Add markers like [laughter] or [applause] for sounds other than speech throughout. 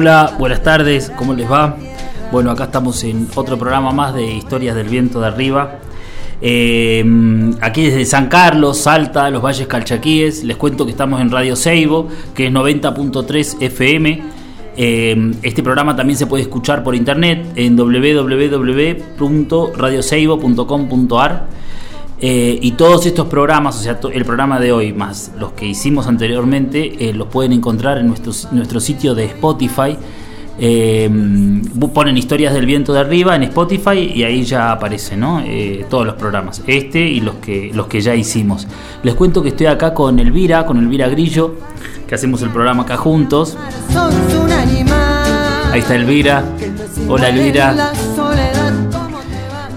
Hola, buenas tardes, ¿cómo les va? Bueno, acá estamos en otro programa más de Historias del Viento de Arriba. Eh, aquí desde San Carlos, Salta, los Valles Calchaquíes, les cuento que estamos en Radio Seibo, que es 90.3 FM. Eh, este programa también se puede escuchar por internet en www.radioseibo.com.ar. Eh, y todos estos programas, o sea, el programa de hoy más los que hicimos anteriormente, eh, los pueden encontrar en nuestro, nuestro sitio de Spotify. Eh, ponen historias del viento de arriba en Spotify y ahí ya aparecen ¿no? todos los programas, este y los que, los que ya hicimos. Les cuento que estoy acá con Elvira, con Elvira Grillo, que hacemos el programa acá juntos. Ahí está Elvira. Hola Elvira.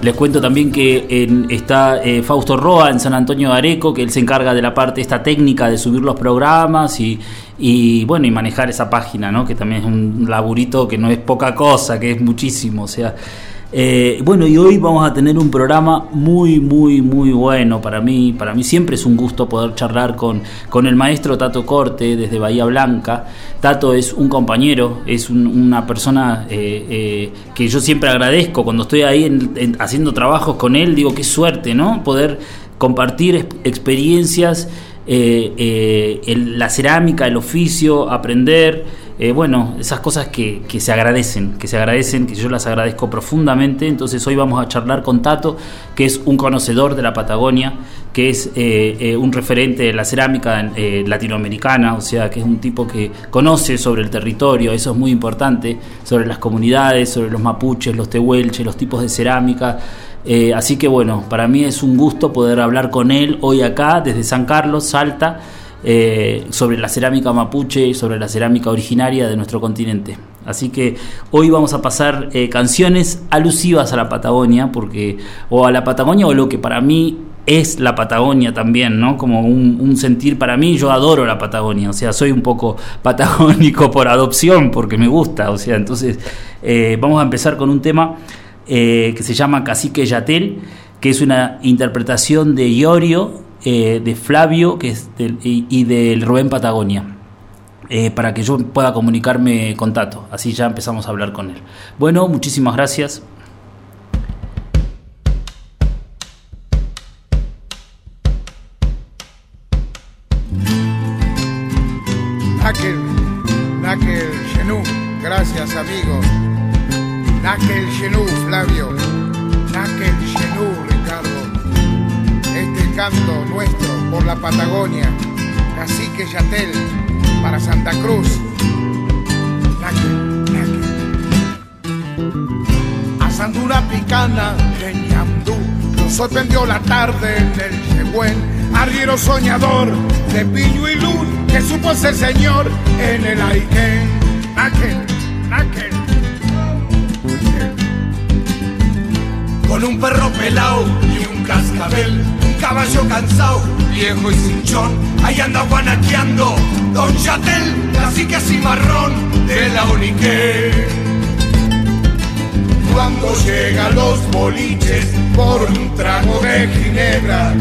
Les cuento también que está eh, Fausto Roa en San Antonio de Areco, que él se encarga de la parte esta técnica de subir los programas y, bueno y manejar esa página, ¿no? Que también es un laburito que no es poca cosa, que es muchísimo, o sea. Eh, bueno, y hoy vamos a tener un programa muy, muy, muy bueno para mí. Para mí siempre es un gusto poder charlar con, con el maestro Tato Corte desde Bahía Blanca. Tato es un compañero, es una persona eh, eh, que yo siempre agradezco cuando estoy ahí haciendo trabajos con él. Digo, qué suerte, ¿no? Poder compartir experiencias, la cerámica, el oficio, aprender. Eh, bueno, esas cosas que, se agradecen, que se agradecen, que yo las agradezco profundamente. Entonces hoy vamos a charlar con Tato, que es un conocedor de la Patagonia, que es eh, eh, un referente de la cerámica latinoamericana, o sea, que es un tipo que conoce sobre el territorio, eso es muy importante, sobre las comunidades, sobre los mapuches, los tehuelches, los tipos de cerámica. así que bueno, para mí es un gusto poder hablar con él hoy acá, desde San Carlos, Salta. Eh, sobre la cerámica mapuche sobre la cerámica originaria de nuestro continente. Así que hoy vamos a pasar eh, canciones alusivas a la Patagonia, porque, o a la Patagonia, o lo que para mí es la Patagonia también, ¿no? Como un, sentir para mí, yo adoro la Patagonia, o sea, soy un poco [laughs] patagónico por adopción, porque me gusta, o sea, entonces eh, vamos a empezar con un tema que se llama Cacique Yatel, que es una interpretación de Iorio eh, de Flavio que es y, del Rubén Patagonia. Eh, para que yo pueda comunicarme con Tato. Así ya empezamos a hablar con él. Bueno, muchísimas gracias. Gracias amigo. Nuestro por la Patagonia, Cacique Yatel para Santa Cruz. A Sandura Picana de Ñamdú nos sorprendió la tarde en el Yehuen, arriero soñador de Piño y Luz que supo ser señor en el Aitén. Nakel, Nakel. Con un perro pelao y un cascabel caballo cansado, viejo y cinchón, ahí anda guanaqueando Don Chatel, que así marrón de la Unique. Cuando llega los boliches por un trago de ginebra,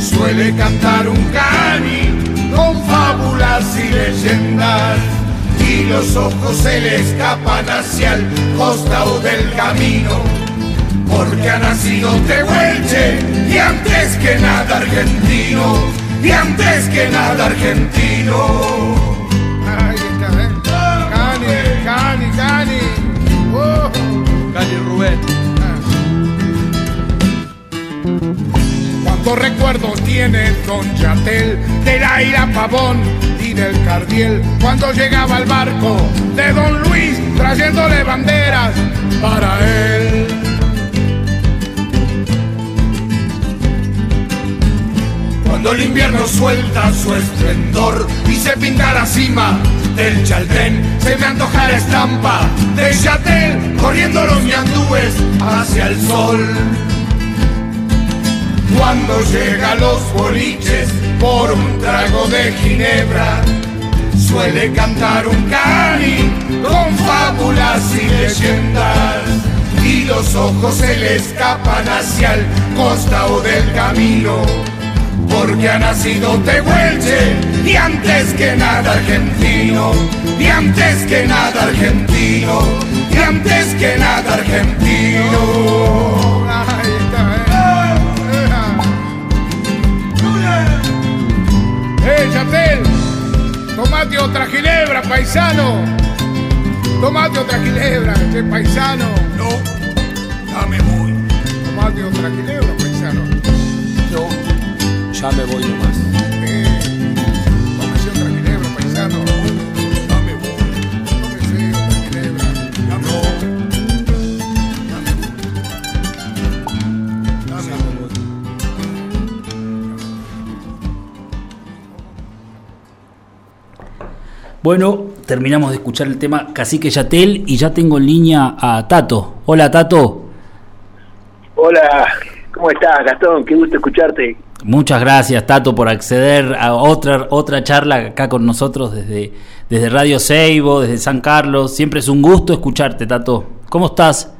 suele cantar un cani con fábulas y leyendas. Y los ojos se le escapan hacia el costado del camino porque ha nacido Tehuelche y antes que nada argentino, y antes que nada argentino. Ahí está, ¿eh? Cani, Cani, Cani. Cani Rubén. recuerdos tiene Don Chatel de la ira Pavón y del Cardiel cuando llegaba el barco de Don Luis trayéndole banderas para él. Cuando el invierno suelta su esplendor y se pinta la cima del Chaltén, se me antoja la estampa de Chatel corriendo los ñandúes hacia el sol. Cuando llega los boliches por un trago de ginebra, suele cantar un cani con fábulas y leyendas. Y los ojos se le escapan hacia el costado del camino, porque ha nacido Tehuelche y antes que nada argentino, y antes que nada argentino, y antes que nada argentino. ¡Eh, Chatel! Tomate otra ginebra, paisano. Tomate otra ginebra, este paisano. No, ya me voy. Tomate otra ginebra, ya me voy nomás. Eh, tómese otra ginebra, paisano. Ya me voy. Tómese otra ginebra. Ya me voy. Ya me voy. Ya me voy. Bueno, terminamos de escuchar el tema Cacique Yatel y ya tengo en línea a Tato. Hola Tato. Hola, ¿cómo estás, Gastón? Qué gusto escucharte. Muchas gracias Tato por acceder a otra otra charla acá con nosotros desde, desde Radio Seibo, desde San Carlos. Siempre es un gusto escucharte, Tato. ¿Cómo estás?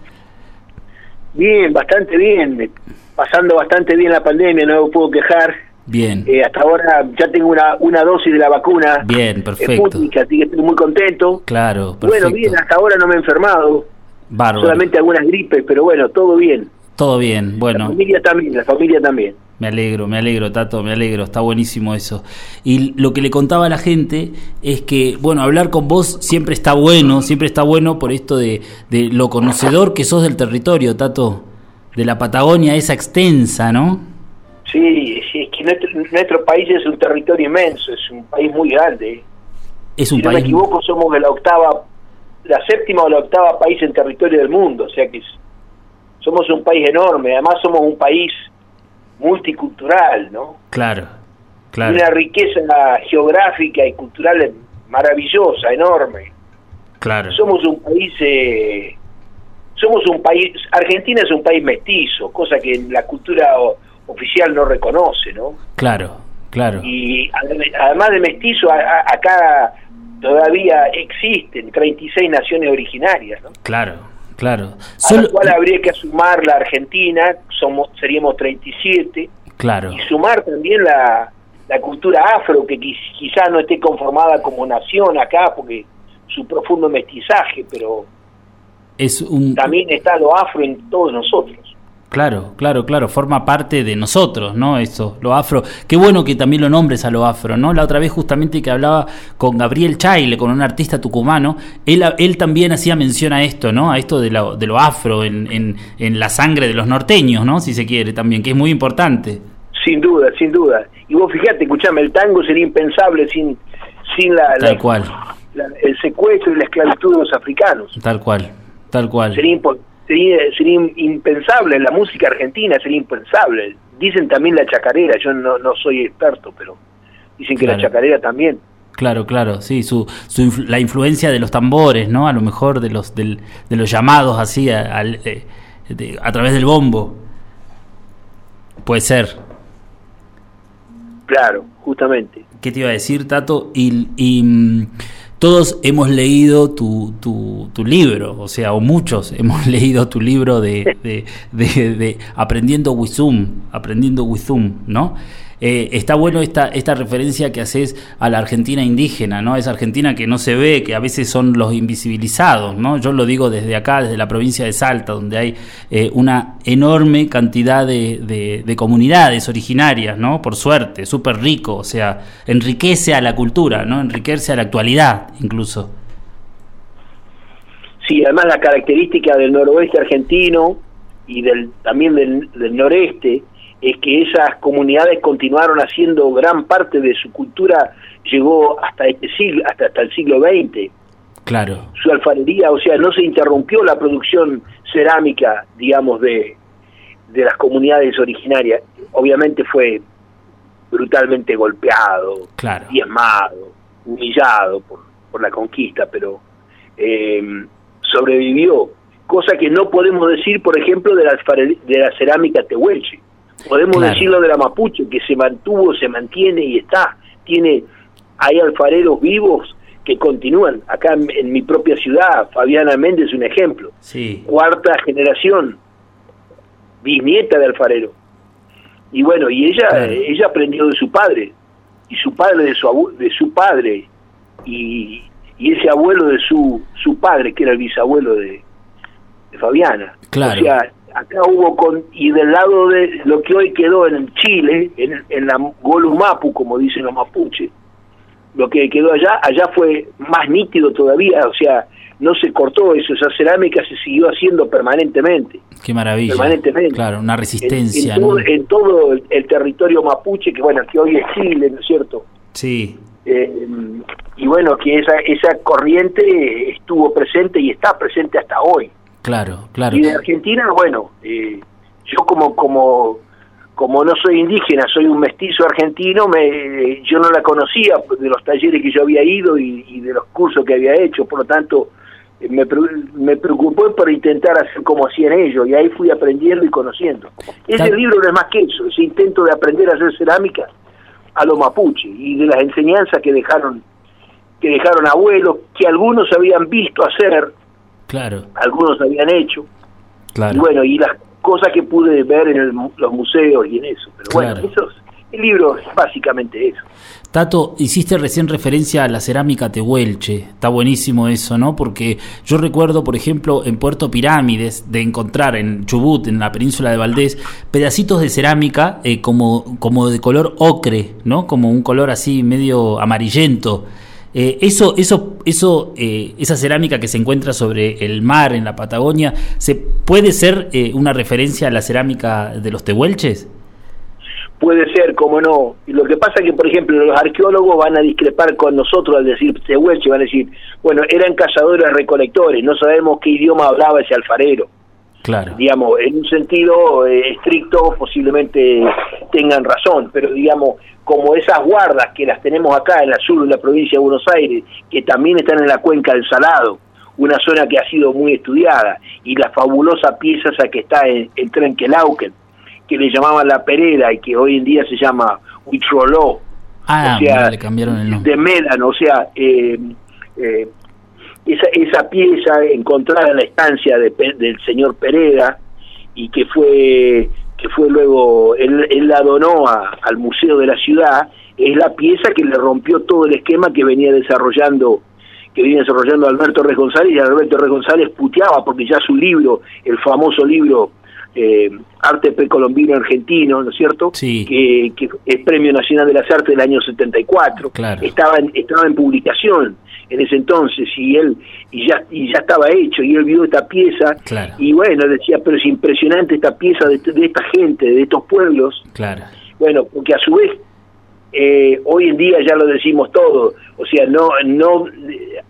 Bien, bastante bien. Pasando bastante bien la pandemia, no me puedo quejar. Bien. Eh, hasta ahora ya tengo una, una dosis de la vacuna. Bien, perfecto. Así que estoy muy contento. Claro, perfecto. Bueno, bien, hasta ahora no me he enfermado. Bárbaro. Solamente algunas gripes, pero bueno, todo bien. Todo bien, La bueno. familia también, la familia también. Me alegro, me alegro, Tato, me alegro, está buenísimo eso. Y lo que le contaba a la gente es que, bueno, hablar con vos siempre está bueno, siempre está bueno por esto de, de lo conocedor que sos del territorio, Tato, de la Patagonia esa extensa, ¿no? Sí, sí, es que nuestro, nuestro país es un territorio inmenso, es un país muy grande. Es un si no me país... equivoco, somos de la octava, la séptima o la octava país en territorio del mundo, o sea que es- somos un país enorme, además somos un país multicultural, ¿no? Claro, claro, Una riqueza geográfica y cultural maravillosa, enorme. claro. Somos un país, eh, somos un país, Argentina es un país mestizo, cosa que la cultura o- oficial no reconoce, ¿no? Claro, claro. Y adem- además de mestizo, a- a- acá todavía existen 36 naciones originarias, ¿no? Claro, claro. A Solo... cual habría que sumar la Argentina, somos seríamos 37, Claro, y sumar también la, la cultura afro, que quiz- quizá no esté conformada como nación acá, porque su profundo mestizaje, pero es un... también está lo afro en todos nosotros. Claro, claro, claro, forma parte de nosotros, ¿no? Eso, lo afro. Qué bueno que también lo nombres a lo afro, ¿no? La otra vez justamente que hablaba con Gabriel Chaile, con un artista tucumano, él, él también hacía mención a esto, ¿no? A esto de lo, de lo afro en, en, en la sangre de los norteños, ¿no? Si se quiere también, que es muy importante. Sin duda, sin duda. Y vos fíjate, escuchame, el tango sería impensable sin, sin la, la- Tal cual, la- el secuestro y la esclavitud de los africanos. tal cual, tal cual. Sería, sería, sería impensable, la música argentina sería impensable. Dicen también la chacarera, yo no, no soy experto, pero dicen que Claro. la chacarera también. Claro, claro, sí, su, su influ- la influencia de los tambores, ¿no? A lo mejor de los del, de los llamados así a, eh, a través del bombo. Puede ser. Claro, justamente. ¿Qué te iba a decir, Tato? Y, y, mm, todos hemos leído tu, tu, tu libro, o sea, o muchos [laughs] hemos leído tu libro de, de, de- de Aprendiendo Wizum, Aprendiendo Wizum, ¿no? Eh, está bueno esta, esta referencia que haces a la Argentina indígena, ¿no? Esa Argentina que no se ve, que a veces son los invisibilizados, ¿no? Yo lo digo desde acá, desde la provincia de Salta, donde hay eh, una enorme cantidad de, de- de comunidades originarias, ¿no? Por suerte, súper rico, o sea, enriquece a la cultura, ¿no? Enriquece a la actualidad, incluso. Sí, además la característica del noroeste argentino y del también del noreste es que esas comunidades continuaron haciendo gran parte de su cultura, llegó hasta este siglo, hasta, hasta el siglo XX. Claro. Su alfarería, o sea, no se interrumpió la producción cerámica, digamos, de, de las comunidades originarias. Obviamente fue brutalmente golpeado, Claro. diezmado, humillado por, por la conquista, pero eh, sobrevivió. Cosa que no podemos decir, por ejemplo, de la, de la cerámica tehuelche. Podemos Claro. decirlo de la mapuche, que se mantuvo, se mantiene y está. Tiene, hay alfareros vivos que continúan. Acá en, en mi propia ciudad, Fabiana Méndez es un ejemplo. Sí. Cuarta generación, bisnieta de alfarero. Y bueno, y ella Claro. ella aprendió de su padre, y su padre de su abu- de su padre, y, y ese abuelo de su, su padre, que era el bisabuelo de, de Fabiana. Claro. O sea, acá hubo con, y del lado de lo que hoy quedó en Chile, en, en la Golumapu, como dicen los mapuches, lo que quedó allá, allá fue más nítido todavía, o sea, no se cortó eso, esa cerámica se siguió haciendo permanentemente, Qué maravilla. permanentemente. Claro, una En- resistencia. En, ¿no? todo, en todo el, el territorio mapuche, que bueno, que hoy es Chile, ¿no es cierto? Sí. Eh, y bueno, que esa, esa corriente estuvo presente y está presente hasta hoy. Claro, claro. Y de Argentina, bueno, eh, yo como como como no soy indígena, soy un mestizo argentino, me, yo no la conocía de los talleres que yo había ido y, y de los cursos que había hecho, por lo tanto eh, me, me preocupé por intentar hacer como hacían ellos y ahí fui aprendiendo y conociendo. Ese libro no es más que eso, ese intento de aprender a hacer cerámica a los mapuche y de las enseñanzas que dejaron que dejaron abuelos, que algunos habían visto hacer, Claro, algunos habían hecho, claro. y bueno, y las cosas que pude ver en el los museos y en eso. Pero Claro. bueno, eso es- el libro es básicamente eso. Tato, hiciste recién referencia a la cerámica tehuelche. Está buenísimo eso, ¿no? Porque yo recuerdo, por ejemplo, en Puerto Pirámides, de encontrar en Chubut, en la península de Valdés, pedacitos de cerámica eh, como, como de color ocre, ¿no? Como un color así medio amarillento. Eh, eso, eso, eso, eh, esa cerámica que se encuentra sobre el mar en la Patagonia, ¿se puede ser eh, una referencia a la cerámica de los tehuelches? Puede ser, como no. Lo que pasa es que, por ejemplo, los arqueólogos van a discrepar con nosotros al decir Tehuelche, van a decir, bueno, eran cazadores recolectores, no sabemos qué idioma hablaba ese alfarero. Claro, digamos, en un sentido eh, estricto posiblemente tengan razón, pero digamos, como esas guardas que las tenemos acá en la sur de la provincia de Buenos Aires, que también están en la cuenca del Salado, una zona que ha sido muy estudiada, y la fabulosa pieza esa que está en, en Trenquelauquen, que le llamaban la Pereda y que hoy en día se llama Huitroló, Ah, o sea, le cambiaron el nombre. de Médano, o sea, eh, eh, esa, esa pieza encontrada en la estancia de del señor Pereda y que fue que fue luego él, él la donó al museo de la ciudad es la pieza que le rompió todo el esquema que venía desarrollando que venía desarrollando Alberto Rey González y Alberto Rey González puteaba porque ya su libro el famoso libro eh, Arte Precolombino Argentino, ¿no es cierto? Sí. Que, que es Premio Nacional de las Artes del año 74. Claro. Estaba en, estaba en publicación en ese entonces y él y ya y ya estaba hecho y él vio esta pieza Claro. y bueno decía pero es impresionante esta pieza de, de esta gente de estos pueblos Claro, bueno porque a su vez eh, hoy en día ya lo decimos todo o sea no no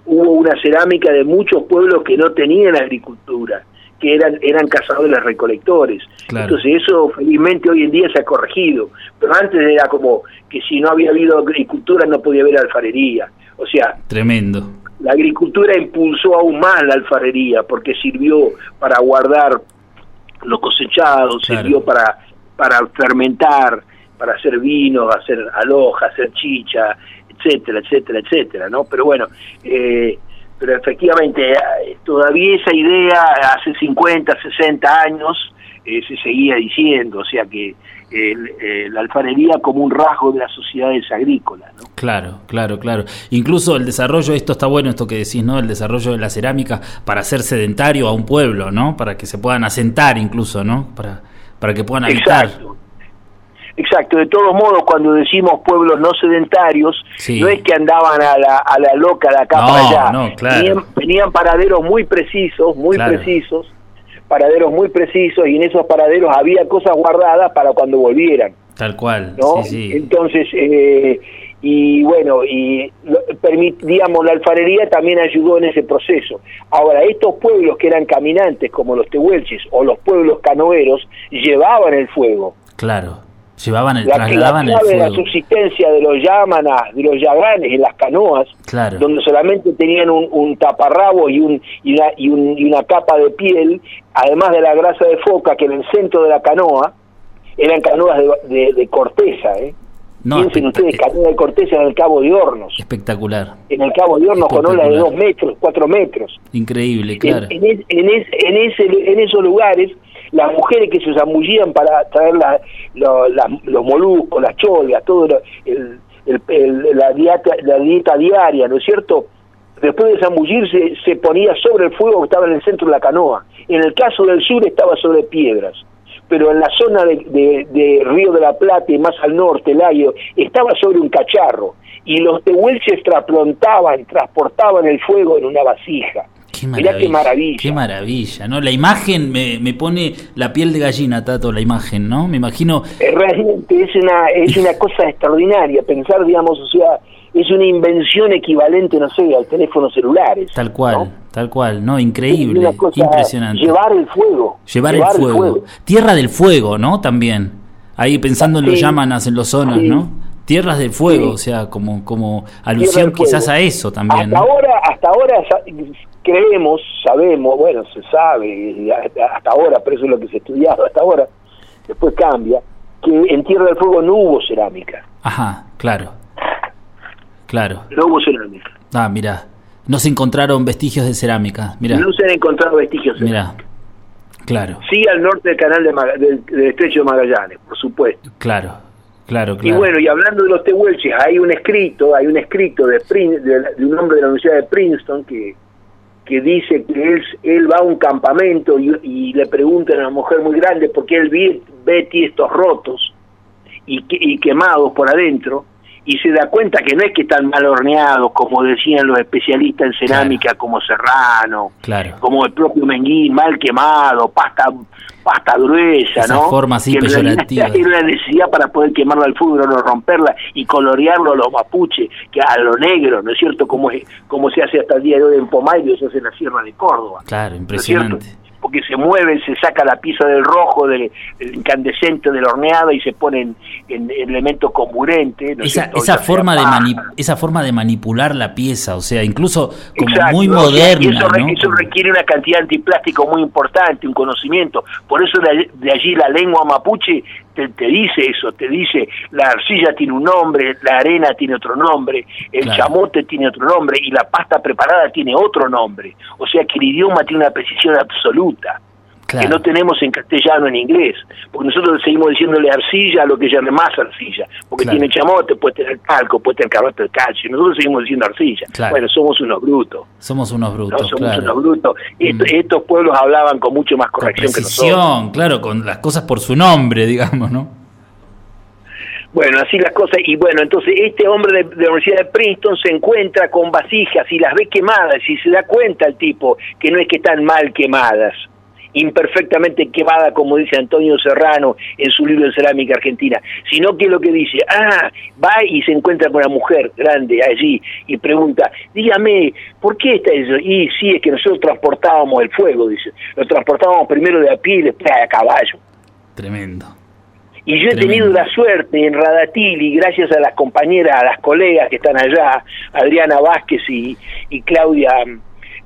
hubo una cerámica de muchos pueblos que no tenían agricultura que eran eran cazadores recolectores Claro. entonces eso felizmente hoy en día se ha corregido pero antes era como que si no había habido agricultura no podía haber alfarería o sea tremendo. la agricultura impulsó aún más la alfarería porque sirvió para guardar lo cosechado, Claro. sirvió para, para fermentar, para hacer vino, hacer aloja, hacer chicha, etcétera, etcétera, etcétera, ¿no? Pero bueno, eh, pero efectivamente eh, todavía esa idea hace 50, 60 años eh, se seguía diciendo, o sea que eh, la alfarería como un rasgo de las sociedades agrícolas, ¿no? Claro, claro, claro. Incluso el desarrollo, esto está bueno, esto que decís, ¿no? El desarrollo de la cerámica para hacer sedentario a un pueblo, ¿no? Para que se puedan asentar incluso, ¿no? Para, para que puedan habitar. Exacto. Exacto, de todos modos, cuando decimos pueblos no sedentarios, Sí. no es que andaban a la, a la loca de acá No, para allá. no, claro. Tenían, tenían paraderos muy precisos, muy Claro. precisos, paraderos muy precisos y en esos paraderos había cosas guardadas para cuando volvieran. Tal cual, ¿no? sí, sí. Entonces, eh, y bueno, y digamos, la alfarería también ayudó en ese proceso. Ahora, estos pueblos que eran caminantes, como los tehuelches o los pueblos canoeros, llevaban el fuego. Claro, llevaban el, la, trasladaban la, el la subsistencia de los yámanas, de los yaganes en las canoas, claro. donde solamente tenían un, un taparrabo y, un, y, una, y, un, y una capa de piel, además de la grasa de foca que en el centro de la canoa, eran canoas de, de, de corteza, ¿eh? No, Piensen ustedes, canoa de corteza en el Cabo de Hornos. Espectacular. En el Cabo de Hornos con olas de dos metros, cuatro metros. Increíble, claro. En, en, en, es, en, ese, en esos lugares, las mujeres que se zambullían para traer la, la, los moluscos, las cholgas, todo lo, la, dieta, diaria, ¿no es cierto? Después de zambullirse, se ponía sobre el fuego que estaba en el centro de la canoa. En el caso del sur estaba sobre piedras pero en la zona de, de, Río de la Plata y más al norte, Layo, estaba sobre un cacharro y los tehuelches transplantaban, transportaban el fuego en una vasija. Qué maravilla, qué maravilla. Qué maravilla, ¿no? La imagen me, me, pone la piel de gallina, Tato, la imagen, ¿no? Me imagino... Realmente es una, es una [laughs] cosa extraordinaria pensar, digamos, o sea, es una invención equivalente, no sé, al teléfono celulares. Tal cual, ¿no? tal cual, ¿no? Increíble, impresionante. Llevar el fuego. Llevar, llevar el, fuego. el, fuego. Tierra del fuego, ¿no? También. Ahí pensando en los llamanas, en los zonas, sí. ¿no? Tierras del fuego, sí. o sea, como, como alusión quizás a eso también. Hasta ¿no? ahora, hasta ahora creemos, sabemos, bueno, se sabe, hasta ahora, pero eso es lo que se ha estudiado hasta ahora, después cambia, que en Tierra del Fuego no hubo cerámica. Ajá, claro. Claro. No hubo cerámica. Ah, mira. No se encontraron vestigios de cerámica. Mira. No se han encontrado vestigios de Mira. Claro. Sí, al norte del canal de Maga del, del, Estrecho de Magallanes, por supuesto. Claro, claro, claro. Y bueno, y hablando de los tehuelches, hay un escrito, hay un escrito de, de, de un hombre de la Universidad de Princeton que, que dice que él, él va a un campamento y, le preguntan a una mujer muy grande porque él ve, ve tiestos rotos y, y quemados por adentro y se da cuenta que no es que están mal horneados, como decían los especialistas en cerámica, claro. como Serrano, claro. como el propio Menguín, mal quemado, pasta pasta gruesa, Esa ¿no? forma así que peyorativa. [laughs] Era una necesidad para poder quemarlo al fuego, no romperla y colorearlo a los mapuches, que a lo negro, ¿no es cierto? Como, es, como se hace hasta el día de hoy en Pomayo, se hace en la Sierra de Córdoba. Claro, impresionante. ¿no porque se mueve, se saca la pieza del rojo, del, del incandescente, del horneado y se ponen en, en elementos comburentes. ¿no esa, esa, forma de esa forma de manipular la pieza, o sea, incluso como Exacto, muy moderna. y eso, ¿no? eso requiere una cantidad de antiplástico muy importante, un conocimiento. Por eso de, de allí la lengua mapuche te, te, dice eso, te dice la arcilla tiene un nombre, la arena tiene otro nombre, el Claro. chamote tiene otro nombre y la pasta preparada tiene otro nombre. O sea que el idioma tiene una precisión absoluta que no tenemos en castellano en inglés, porque nosotros seguimos diciéndole arcilla a lo que llame más arcilla, porque Claro. tiene chamote, puede tener calco, puede tener carbonato de calcio, nosotros seguimos diciendo arcilla. Claro. Bueno, somos unos brutos. Somos unos No, brutos, somos unos brutos. Est- Mm. Estos pueblos hablaban con mucho más Con corrección que nosotros. precisión, claro, con las cosas por su nombre, [laughs] digamos, ¿no? Bueno, así las cosas. Y bueno, entonces este hombre de, de la Universidad de Princeton se encuentra con vasijas y las ve quemadas y se da cuenta el tipo que no es que están mal quemadas, imperfectamente quemada, como dice Antonio Serrano en su libro de Cerámica Argentina, sino que lo que dice, ah, va y se encuentra con una mujer grande allí y pregunta, dígame, ¿por qué está eso? Y sí, es que nosotros transportábamos el fuego, dice, lo transportábamos primero de a pie y después a caballo. Tremendo. Y yo he Tremendo. tenido la suerte en Radatili, gracias a las compañeras, a las colegas que están allá, Adriana Vázquez y, y Claudia,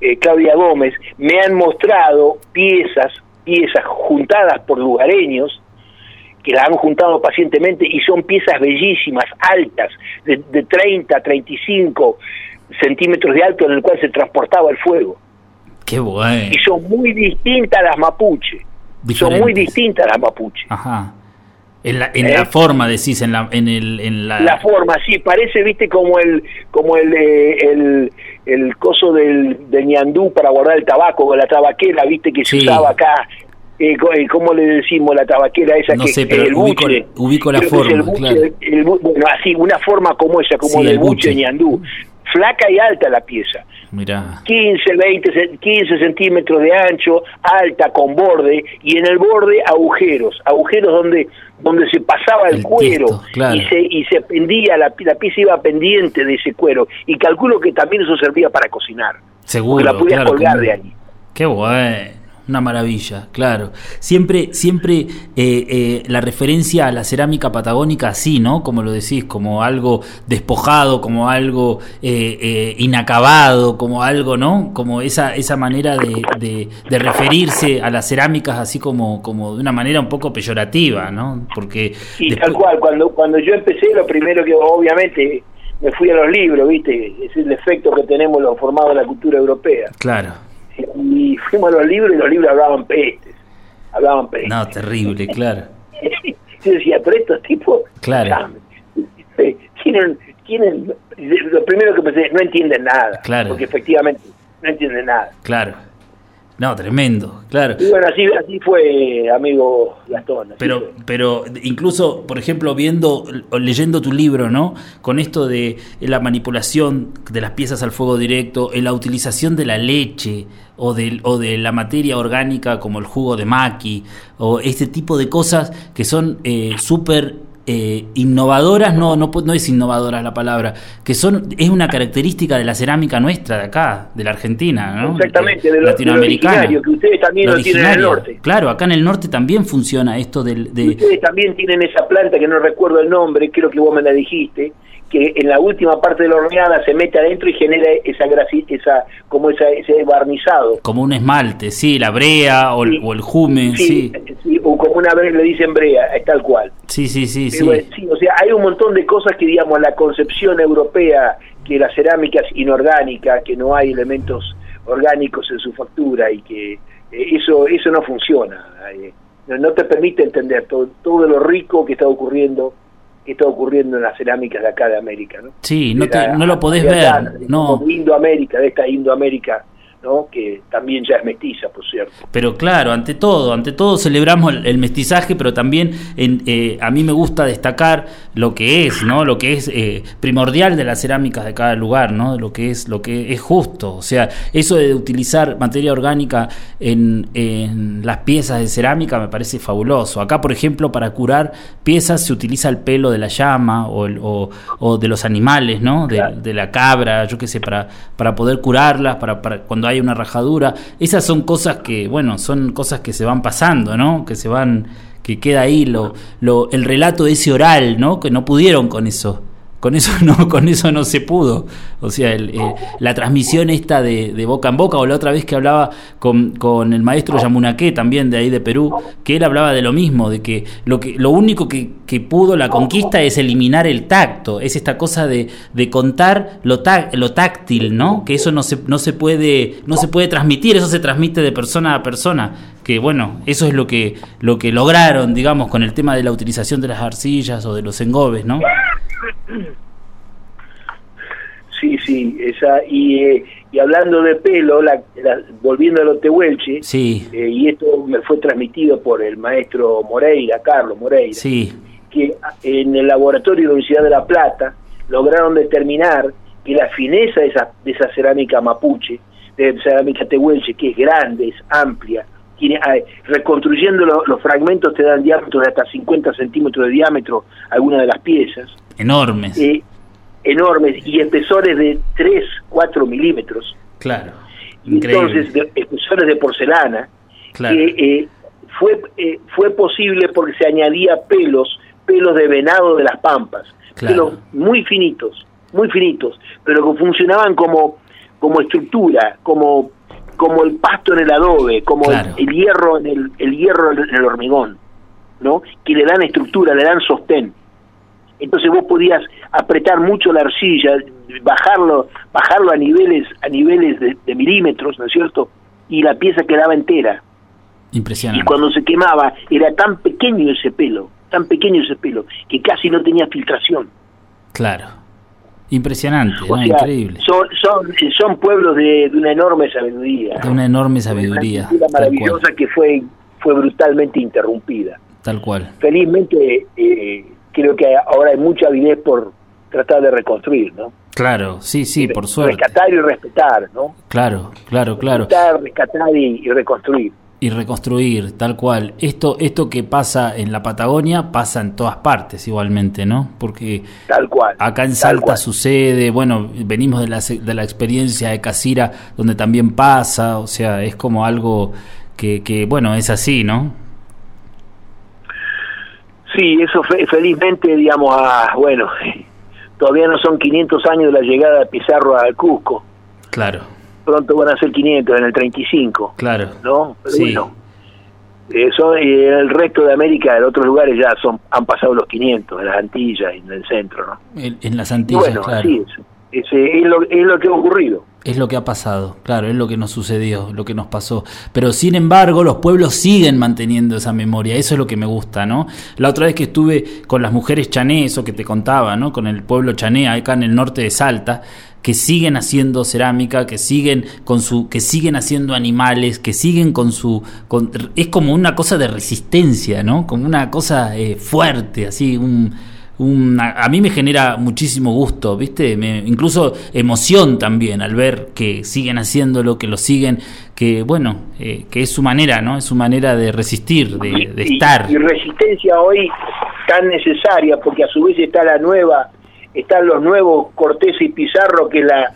eh, Claudia Gómez, me han mostrado piezas, piezas juntadas por lugareños, que las han juntado pacientemente y son piezas bellísimas, altas, de, de 30, 35 centímetros de alto en el cual se transportaba el fuego. Qué bueno. Y son muy distintas a las mapuche. Son muy distintas a las mapuche. Ajá. En la, en ¿Eh? la forma, decís, en la, en el, en la, la forma sí parece viste como el como el eh, el, el coso del, del ñandú para guardar el tabaco con la tabaquera viste que Sí. se usaba acá eh, eh, ¿Cómo le decimos la tabaquera esa No que sé, pero el ubico- buche? ubico la el forma, buche, claro. el bu- bueno, así, una forma como esa, como Sí, del el buche buche. ñandú. flaca y alta la pieza. Mirá. 15, 20, 15 centímetros de ancho, alta, con borde, y en el borde agujeros, agujeros donde donde se pasaba el, El cuero tiesto, claro. y se y se pendía, la, la pieza iba pendiente de ese cuero, y calculo que también eso servía para cocinar, Seguro. la podías claro, colgar como- de ahí. Qué bueno, una maravilla, claro. Siempre, siempre eh, eh, la referencia a la cerámica patagónica así, ¿no? Como lo decís, como algo despojado, como algo eh, eh, inacabado, como algo, ¿no? Como esa, esa manera de, de- de referirse a las cerámicas así como, como de una manera un poco peyorativa, ¿no? Porque Y después- tal cual, cuando, cuando yo empecé, lo primero que obviamente me fui a los libros, ¿viste? Es el efecto que tenemos los formados de la cultura europea. Claro. Y fuimos a los libros y los libros hablaban pestes, hablaban pestes. No, terrible, claro. [laughs] Yo decía, pero estos tipos Claro. ya, tienen, tienen, lo primero que pensé, no entienden nada. Claro. Porque efectivamente no entienden nada. Claro. No, tremendo, claro. Y bueno, así, así fue, amigo Gastón. Pero, fue. pero incluso, por ejemplo, viendo o leyendo tu libro, ¿no? Con esto de la manipulación de las piezas al fuego directo, en la utilización de la leche o de, o de la materia orgánica como el jugo de maqui, o este tipo de cosas que son eh, súper eh, innovadoras, no, no, no es innovadoras la palabra, que son es una característica de la cerámica nuestra de acá, de la Argentina, ¿no? Exactamente, de lo, de lo latinoamericana. que ustedes también Lo lo tienen en el norte. Claro, acá en el norte también funciona esto del, de, Ustedes también tienen esa planta que no recuerdo el nombre, creo que vos me la dijiste, que en la última parte de la horneada se mete adentro y genera esa esa como esa, ese barnizado. como un esmalte, sí, la brea o, el- Sí. o el jume, sí. Sí, sí, o como una vez le dicen brea, es tal cual. Sí, sí, sí. Pero, sí, o sea, hay un montón de cosas que, digamos, la concepción europea, que la cerámica es inorgánica, que no hay elementos orgánicos en su factura y que eh, eso eso no funciona. eh, no, no te permite entender todo, todo lo rico que está ocurriendo que está ocurriendo en las cerámicas de acá de América, ¿no? Sí, no, te- la- no lo podés acá, ver, no. Indoamérica, de esta Indoamérica, ¿no? Que también ya es mestiza, por cierto. Pero claro, ante todo, ante todo celebramos el, el mestizaje, pero también en, eh, a mí me gusta destacar lo que es, ¿no? Lo que es eh, primordial de las cerámicas de cada lugar, ¿no? Lo que es, lo que es justo. O sea, eso de utilizar materia orgánica en, en las piezas de cerámica me parece fabuloso. Acá, por ejemplo, para curar piezas se utiliza el pelo de la llama o, el- o- o de los animales, ¿no? De, Claro. de la cabra, yo qué sé, para, para poder curarlas, para, para cuando hay una rajadura. Esas son cosas que, bueno, son cosas que se van pasando, ¿no? Que se van, que queda ahí lo, lo, el relato ese oral, ¿no? Que no pudieron con eso. Con eso [laughs] no, con eso no se pudo. O sea, el, eh, la transmisión esta de, de boca en boca, o la otra vez que hablaba con, con el maestro Yamunaqué, también de ahí de Perú, que él hablaba de lo mismo, de que lo que, lo único que, que pudo la conquista es eliminar el tacto, es esta cosa de, de contar lo, tá- lo táctil, ¿no? Que eso no se, no se puede, no se puede transmitir, eso se transmite de persona a persona. Que bueno, eso es lo que, lo que lograron, digamos, con el tema de la utilización de las arcillas o de los engobes, ¿no? Sí, sí, esa y, eh, y hablando de pelo, la, la- volviendo a lo tehuelche, Sí, eh, y esto me fue transmitido por el maestro Moreira, Carlos Moreira, sí, que en el laboratorio de la Universidad de La Plata lograron determinar que la fineza de esa, de esa cerámica mapuche, de cerámica tehuelche, que es grande, es amplia, tiene, ah, reconstruyendo lo- los fragmentos te dan diámetros de hasta 50 centímetros de diámetro algunas de las piezas, enormes. eh, enormes y espesores de 3, 4 milímetros. Claro, increíble. entonces, de- espesores de porcelana, Claro. que eh, fue, eh, fue posible porque se añadía pelos, pelos de venado de las pampas, Claro. pelos muy finitos, muy finitos, pero que funcionaban como, como estructura, como, como el pasto en el adobe, como el- el, hierro en el, el hierro en el hormigón, ¿no? Que le dan estructura, le dan sostén. Entonces vos podías apretar mucho la arcilla, bajarlo, bajarlo a niveles, a niveles de, de milímetros, ¿no es cierto? Y la pieza quedaba entera. Y Impresionante. cuando se quemaba era tan pequeño ese pelo, tan pequeño ese pelo, que casi no tenía filtración. Claro. Impresionante, O ¿no? sea, increíble. son, son, son pueblos de, de una enorme sabiduría. De una enorme Una sabiduría. cual. maravillosa que fue, fue brutalmente interrumpida. Tal cual. Felizmente eh, creo que ahora hay mucha avidez por tratar de reconstruir, ¿no? Claro, sí, sí, por suerte. Rescatar y respetar, ¿no? Claro, claro, claro. Rescatar, rescatar y, reconstruir. Y reconstruir, tal cual. Esto, esto que pasa en la Patagonia pasa en todas partes igualmente, ¿no? Porque tal cual, acá en Salta sucede, bueno, venimos de la, de la experiencia de Casira, donde también pasa, o sea, es como algo que, que bueno, es así, ¿no? Sí, eso felizmente, digamos, a, bueno, Todavía no son 500 años de la llegada de Pizarro al Cusco. Claro. Pronto van a ser 500 en el 35. Claro. ¿No? sí. bueno. Eso, el resto de América, en otros lugares ya son han pasado los 500, en las Antillas y en el centro, ¿no? En, las Antillas, bueno, claro. es. Es, lo, es lo que ha ocurrido. Es lo que ha pasado, claro, es lo que nos sucedió, lo que nos pasó. Pero sin embargo, los pueblos siguen manteniendo esa memoria, eso es lo que me gusta, ¿no? La otra vez que estuve con las mujeres chané, eso que te contaba, ¿no? Con el pueblo chané acá en el norte de Salta, que siguen haciendo cerámica, que siguen con su, que siguen haciendo animales, que siguen con su, es como una cosa de resistencia, ¿no? Como una cosa eh, fuerte, así un a mí me genera muchísimo gusto, ¿viste? incluso emoción también al ver que siguen haciéndolo, que lo siguen, que bueno, eh, que es su manera, ¿no? Es su manera de resistir, de, estar. Y resistencia hoy tan necesaria, porque a su vez está la nueva, están los nuevos Cortés y Pizarro, que es la,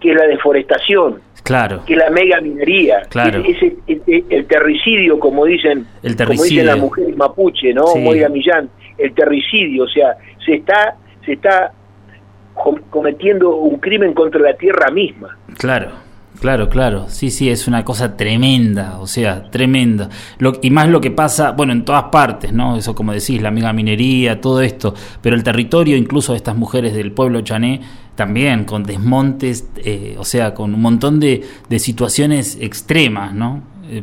que es la deforestación. Claro. que la mega minería, claro. ese, el, terricidio, como dicen, el como dicen las mujeres mapuche, ¿no? Moira Millán, el terricidio, o sea, se está, se está cometiendo un crimen contra la tierra misma. Claro, claro, claro. Sí, sí, es una cosa tremenda, o sea, tremenda. Lo, y más lo que pasa, bueno, en todas partes, ¿no? Eso como decís, la mega minería, todo esto. Pero el territorio, incluso de estas mujeres del pueblo chané, también con desmontes, eh, o sea, con un montón de, de situaciones extremas, ¿no? Eh,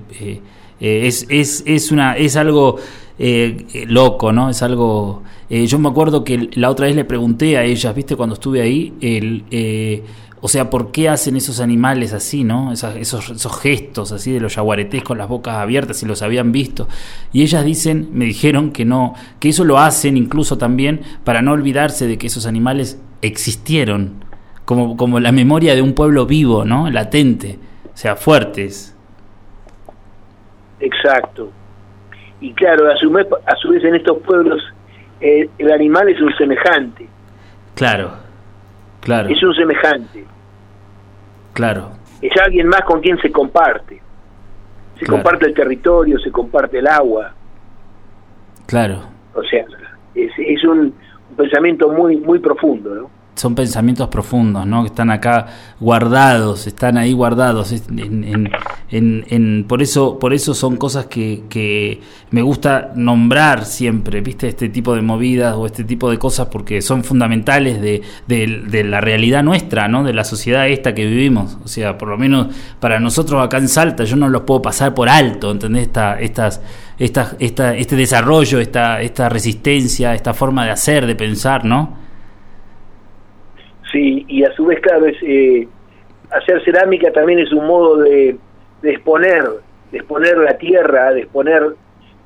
eh, es, es, es, una, es algo eh, loco, ¿no? Es algo... Eh, yo me acuerdo que la otra vez le pregunté a ellas, ¿viste? Cuando estuve ahí, eh, o sea, ¿por qué hacen esos animales así, ¿no? Esos, esos, gestos así de los yaguaretés con las bocas abiertas, si los habían visto. Y ellas dicen, me dijeron que no, que eso lo hacen incluso también para no olvidarse de que esos animales existieron, como, como la memoria de un pueblo vivo, ¿no? Latente, o sea, fuertes. Exacto y claro, a su, vez, a su vez en estos pueblos eh, el animal es un semejante. Claro, claro. Es un semejante. Claro. Es alguien más con quien se comparte. Se comparte el territorio, se comparte el agua. Claro. O sea, es, es un, un pensamiento muy muy profundo, ¿no? Son pensamientos profundos, ¿no? Que están acá guardados, están ahí guardados. En, en, en, por, eso, por eso son cosas que, que, me gusta nombrar siempre, ¿viste? Este tipo de movidas o este tipo de cosas porque son fundamentales de, de, la realidad nuestra, ¿no? De la sociedad esta que vivimos. O sea, por lo menos para nosotros acá en Salta, yo no los puedo pasar por alto, ¿entendés? Esta, estas, esta, esta, este desarrollo, esta, esta resistencia, esta forma de hacer, de pensar, ¿no? Sí, y a su vez, claro, es, eh, hacer cerámica también es un modo de, exponer, de exponer la tierra, de exponer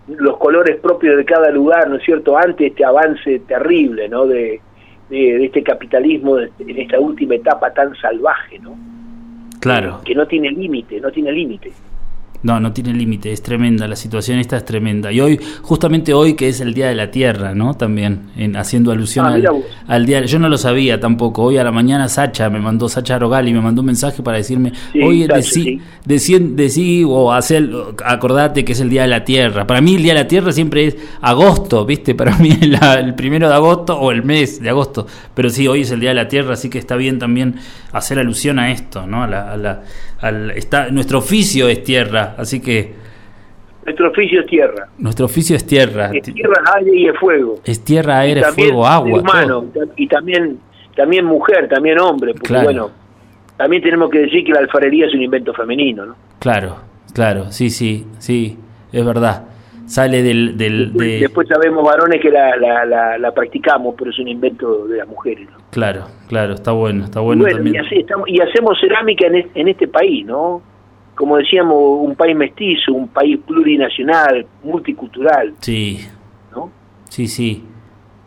los colores propios de cada lugar, ¿no es cierto?, ante este avance terrible, ¿no?, de, de, este capitalismo en esta última etapa tan salvaje, ¿no? Claro. Que no tiene límite, no tiene límite. No, no tiene límite, es tremenda, la situación esta es tremenda. Y hoy, justamente hoy que es el Día de la Tierra, ¿no? También, en, haciendo alusión ah, al, día, yo no lo sabía tampoco, hoy a la mañana Sacha me mandó, Sacha Rogali me mandó un mensaje para decirme, oye, decí, decí, o hacer, acordate que es el Día de la Tierra. Para mí el Día de la Tierra siempre es agosto, ¿viste? Para mí es el primero de agosto o el mes de agosto. Pero sí, hoy es el Día de la Tierra, así que está bien también hacer alusión a esto, ¿no? A la, a la, está, nuestro oficio es tierra, así que... Nuestro oficio es tierra. Nuestro oficio es tierra. Es tierra, aire y es fuego. Es tierra, aire, fuego, agua. Humano, y también, también mujer, también hombre, porque bueno, también tenemos que decir que la alfarería es un invento femenino, ¿no? Claro, claro, sí, sí, sí, es verdad sale del... del después, sabemos varones que la, la, la, practicamos, pero es un invento de las mujeres. ¿no? Claro, claro, está bueno, está bueno, también. Y, así estamos, y hacemos cerámica en, en este país, ¿no? Como decíamos, un país mestizo, un país plurinacional, multicultural. Sí. ¿No? Sí, sí.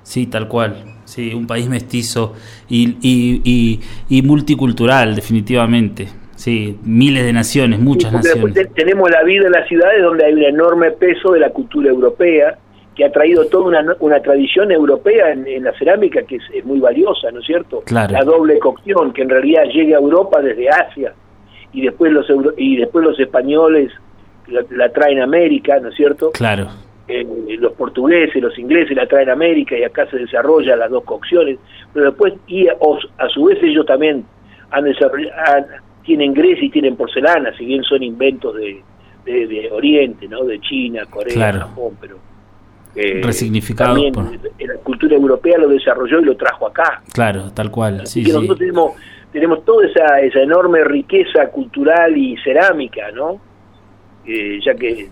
Sí, tal cual. Sí, un país mestizo y, y, y, multicultural, definitivamente. Sí, miles de naciones, muchas naciones. tenemos la vida en las ciudades donde hay un enorme peso de la cultura europea, que ha traído toda una, una tradición europea en, la cerámica que es, muy valiosa, ¿no es cierto? Claro. La doble cocción, que en realidad llega a Europa desde Asia y después los y después los españoles la, traen a América, ¿no es cierto? Claro. Eh, los portugueses, los ingleses la traen a América y acá se desarrollan las dos cocciones, pero después y a, su vez ellos también han desarrollado, tienen Grecia y tienen porcelana, si bien son inventos de, de, Oriente, ¿no? De China, Corea, Japón, pero eh, resignificado también la cultura europea lo desarrolló y lo trajo acá. Claro, tal cual. Sí, que nosotros tenemos tenemos toda esa, esa enorme riqueza cultural y cerámica, ¿no? Eh, ya que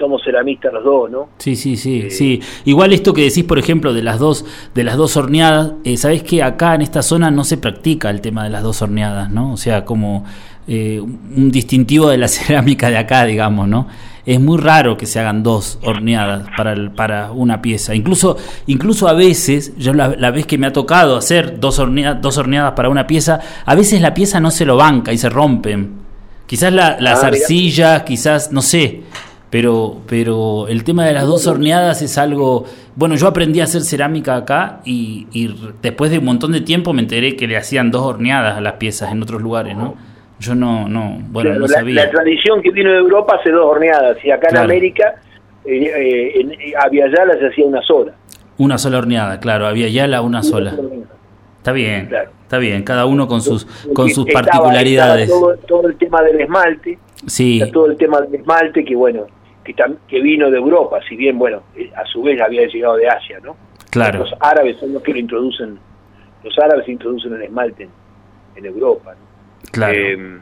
somos ceramistas los dos, ¿no? Sí, sí, sí, eh, sí. Igual esto que decís, por ejemplo, de las dos, de las dos horneadas, eh, sabés que acá en esta zona no se practica el tema de las dos horneadas, ¿no? O sea, como eh, un distintivo de la [laughs] cerámica de acá, digamos, ¿no? Es muy raro que se hagan dos horneadas para, el, para una pieza. Incluso, incluso a veces, yo la, vez que me ha tocado hacer dos, horneadas, dos horneadas para una pieza, a veces la pieza no se lo banca y se rompen. Quizás las ah, arcillas, quizás, no sé, pero, pero el tema de las dos horneadas es algo... Bueno, yo aprendí a hacer cerámica acá y, y después de un montón de tiempo me enteré que le hacían dos horneadas a las piezas en otros lugares, ¿no? Yo no, no, bueno, no sabía. La tradición que vino de Europa hace dos horneadas y acá en América, eh, eh, en Aviala se hacía una sola. Una sola horneada, claro, Aviala una sola. Está bien, está bien, cada uno con sus con sus particularidades. todo, todo, el tema del esmalte, sí. todo el tema del esmalte que bueno, que, vino de Europa, si bien, bueno, eh, a su vez había llegado de Asia, ¿no? Claro. Los árabes son los que lo introducen, los árabes introducen el esmalte en, Europa, Claro. Eh,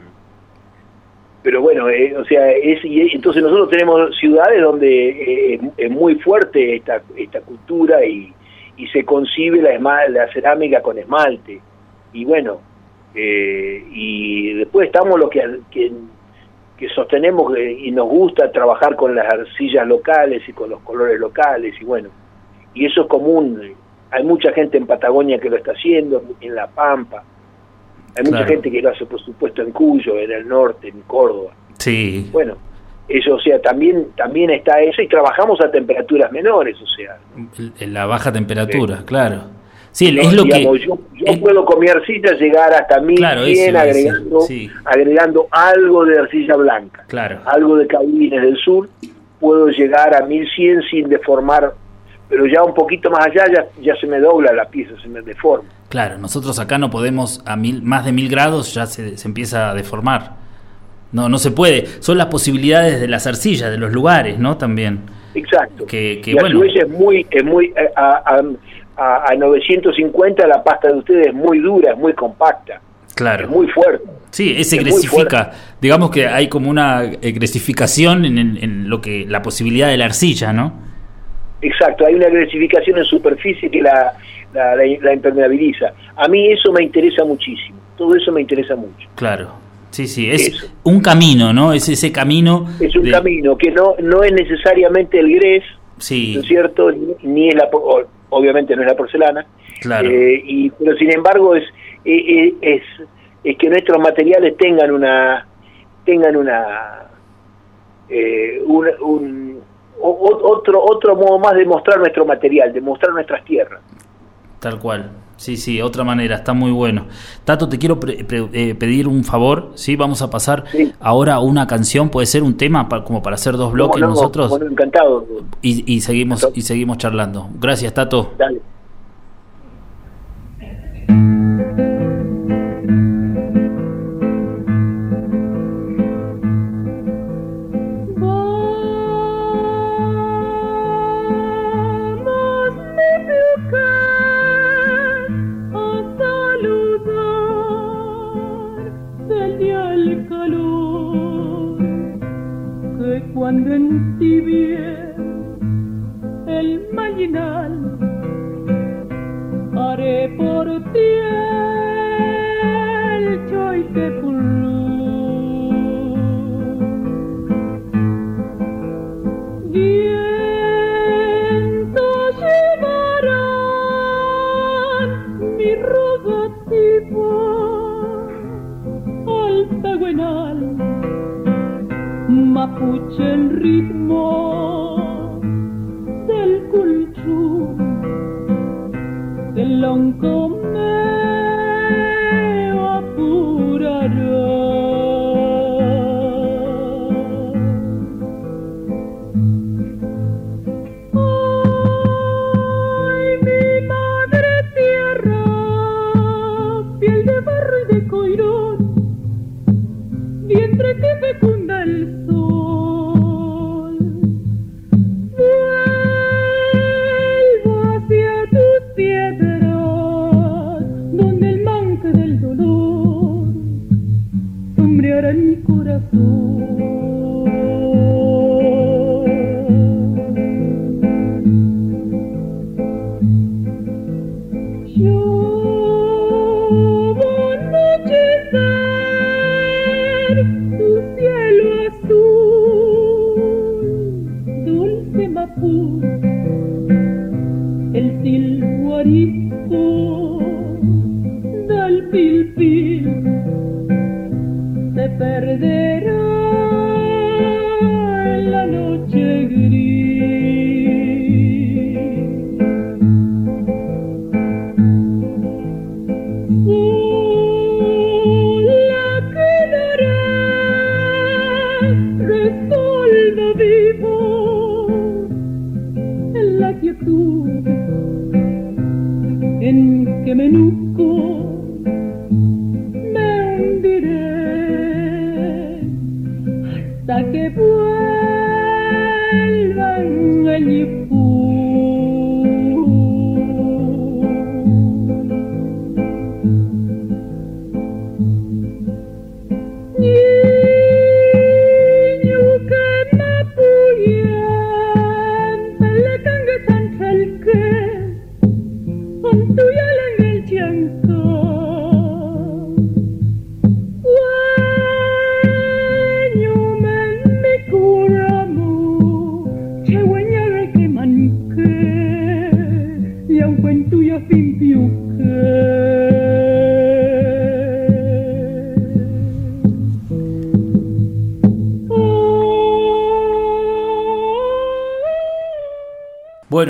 pero bueno, eh, o sea, es, y entonces nosotros tenemos ciudades donde es muy fuerte esta, esta cultura y, y se concibe la, la cerámica con esmalte. Y bueno, y después estamos los que, que que sostenemos y nos gusta trabajar con las arcillas locales y con los colores locales y bueno, y eso es común. Hay mucha gente en Patagonia que lo está haciendo, en La Pampa. Hay mucha gente que lo hace, por supuesto, en Cuyo, en el norte, en Córdoba. Sí. Bueno, eso, o sea, también también está eso y trabajamos a temperaturas menores, o sea. En la baja temperatura, claro. Sí, es lo que... Yo, puedo con mi arcilla llegar hasta 1100 agregando, agregando algo de arcilla blanca, claro. algo de caudines del sur, puedo llegar a 1100 sin deformar, pero ya un poquito más allá ya, ya se me dobla la pieza, se me deforma. Claro, nosotros acá no podemos, a mil, más de mil grados ya se, se empieza a deformar. No, no se puede. Son las posibilidades de las arcillas, de los lugares, ¿no? También. Exacto. Que, que y bueno. es muy, es muy eh, a, a, 950 la pasta de ustedes es muy dura, es muy compacta. Claro. Es muy fuerte. Sí, se gresifica. Digamos que hay como una gresificación en, en, lo que la posibilidad de la arcilla, ¿no? Exacto, hay una gresificación en superficie que la, la, impermeabiliza. A mí eso me interesa muchísimo. Todo eso me interesa mucho. Claro. Sí, sí, es un camino, ¿no? Es ese camino. Es un camino que no, no es necesariamente el gres, sí. ¿no es cierto? Ni, es la, obviamente no es la porcelana, claro. Eh, y, pero sin embargo es, eh, eh, es, es, que nuestros materiales tengan una tengan una, un, otro otro modo más de mostrar nuestro material, de mostrar nuestras tierras. Tal cual. Sí, sí, otra manera, está muy bueno. Tato, te quiero pedir un favor, ¿sí? Vamos a pasar ahora una canción, puede ser un tema como para hacer dos bloques nosotros. Bueno, encantado. Y, y seguimos y seguimos charlando. Gracias, Tato. Dale. El silbo arisco del pilpil se perderá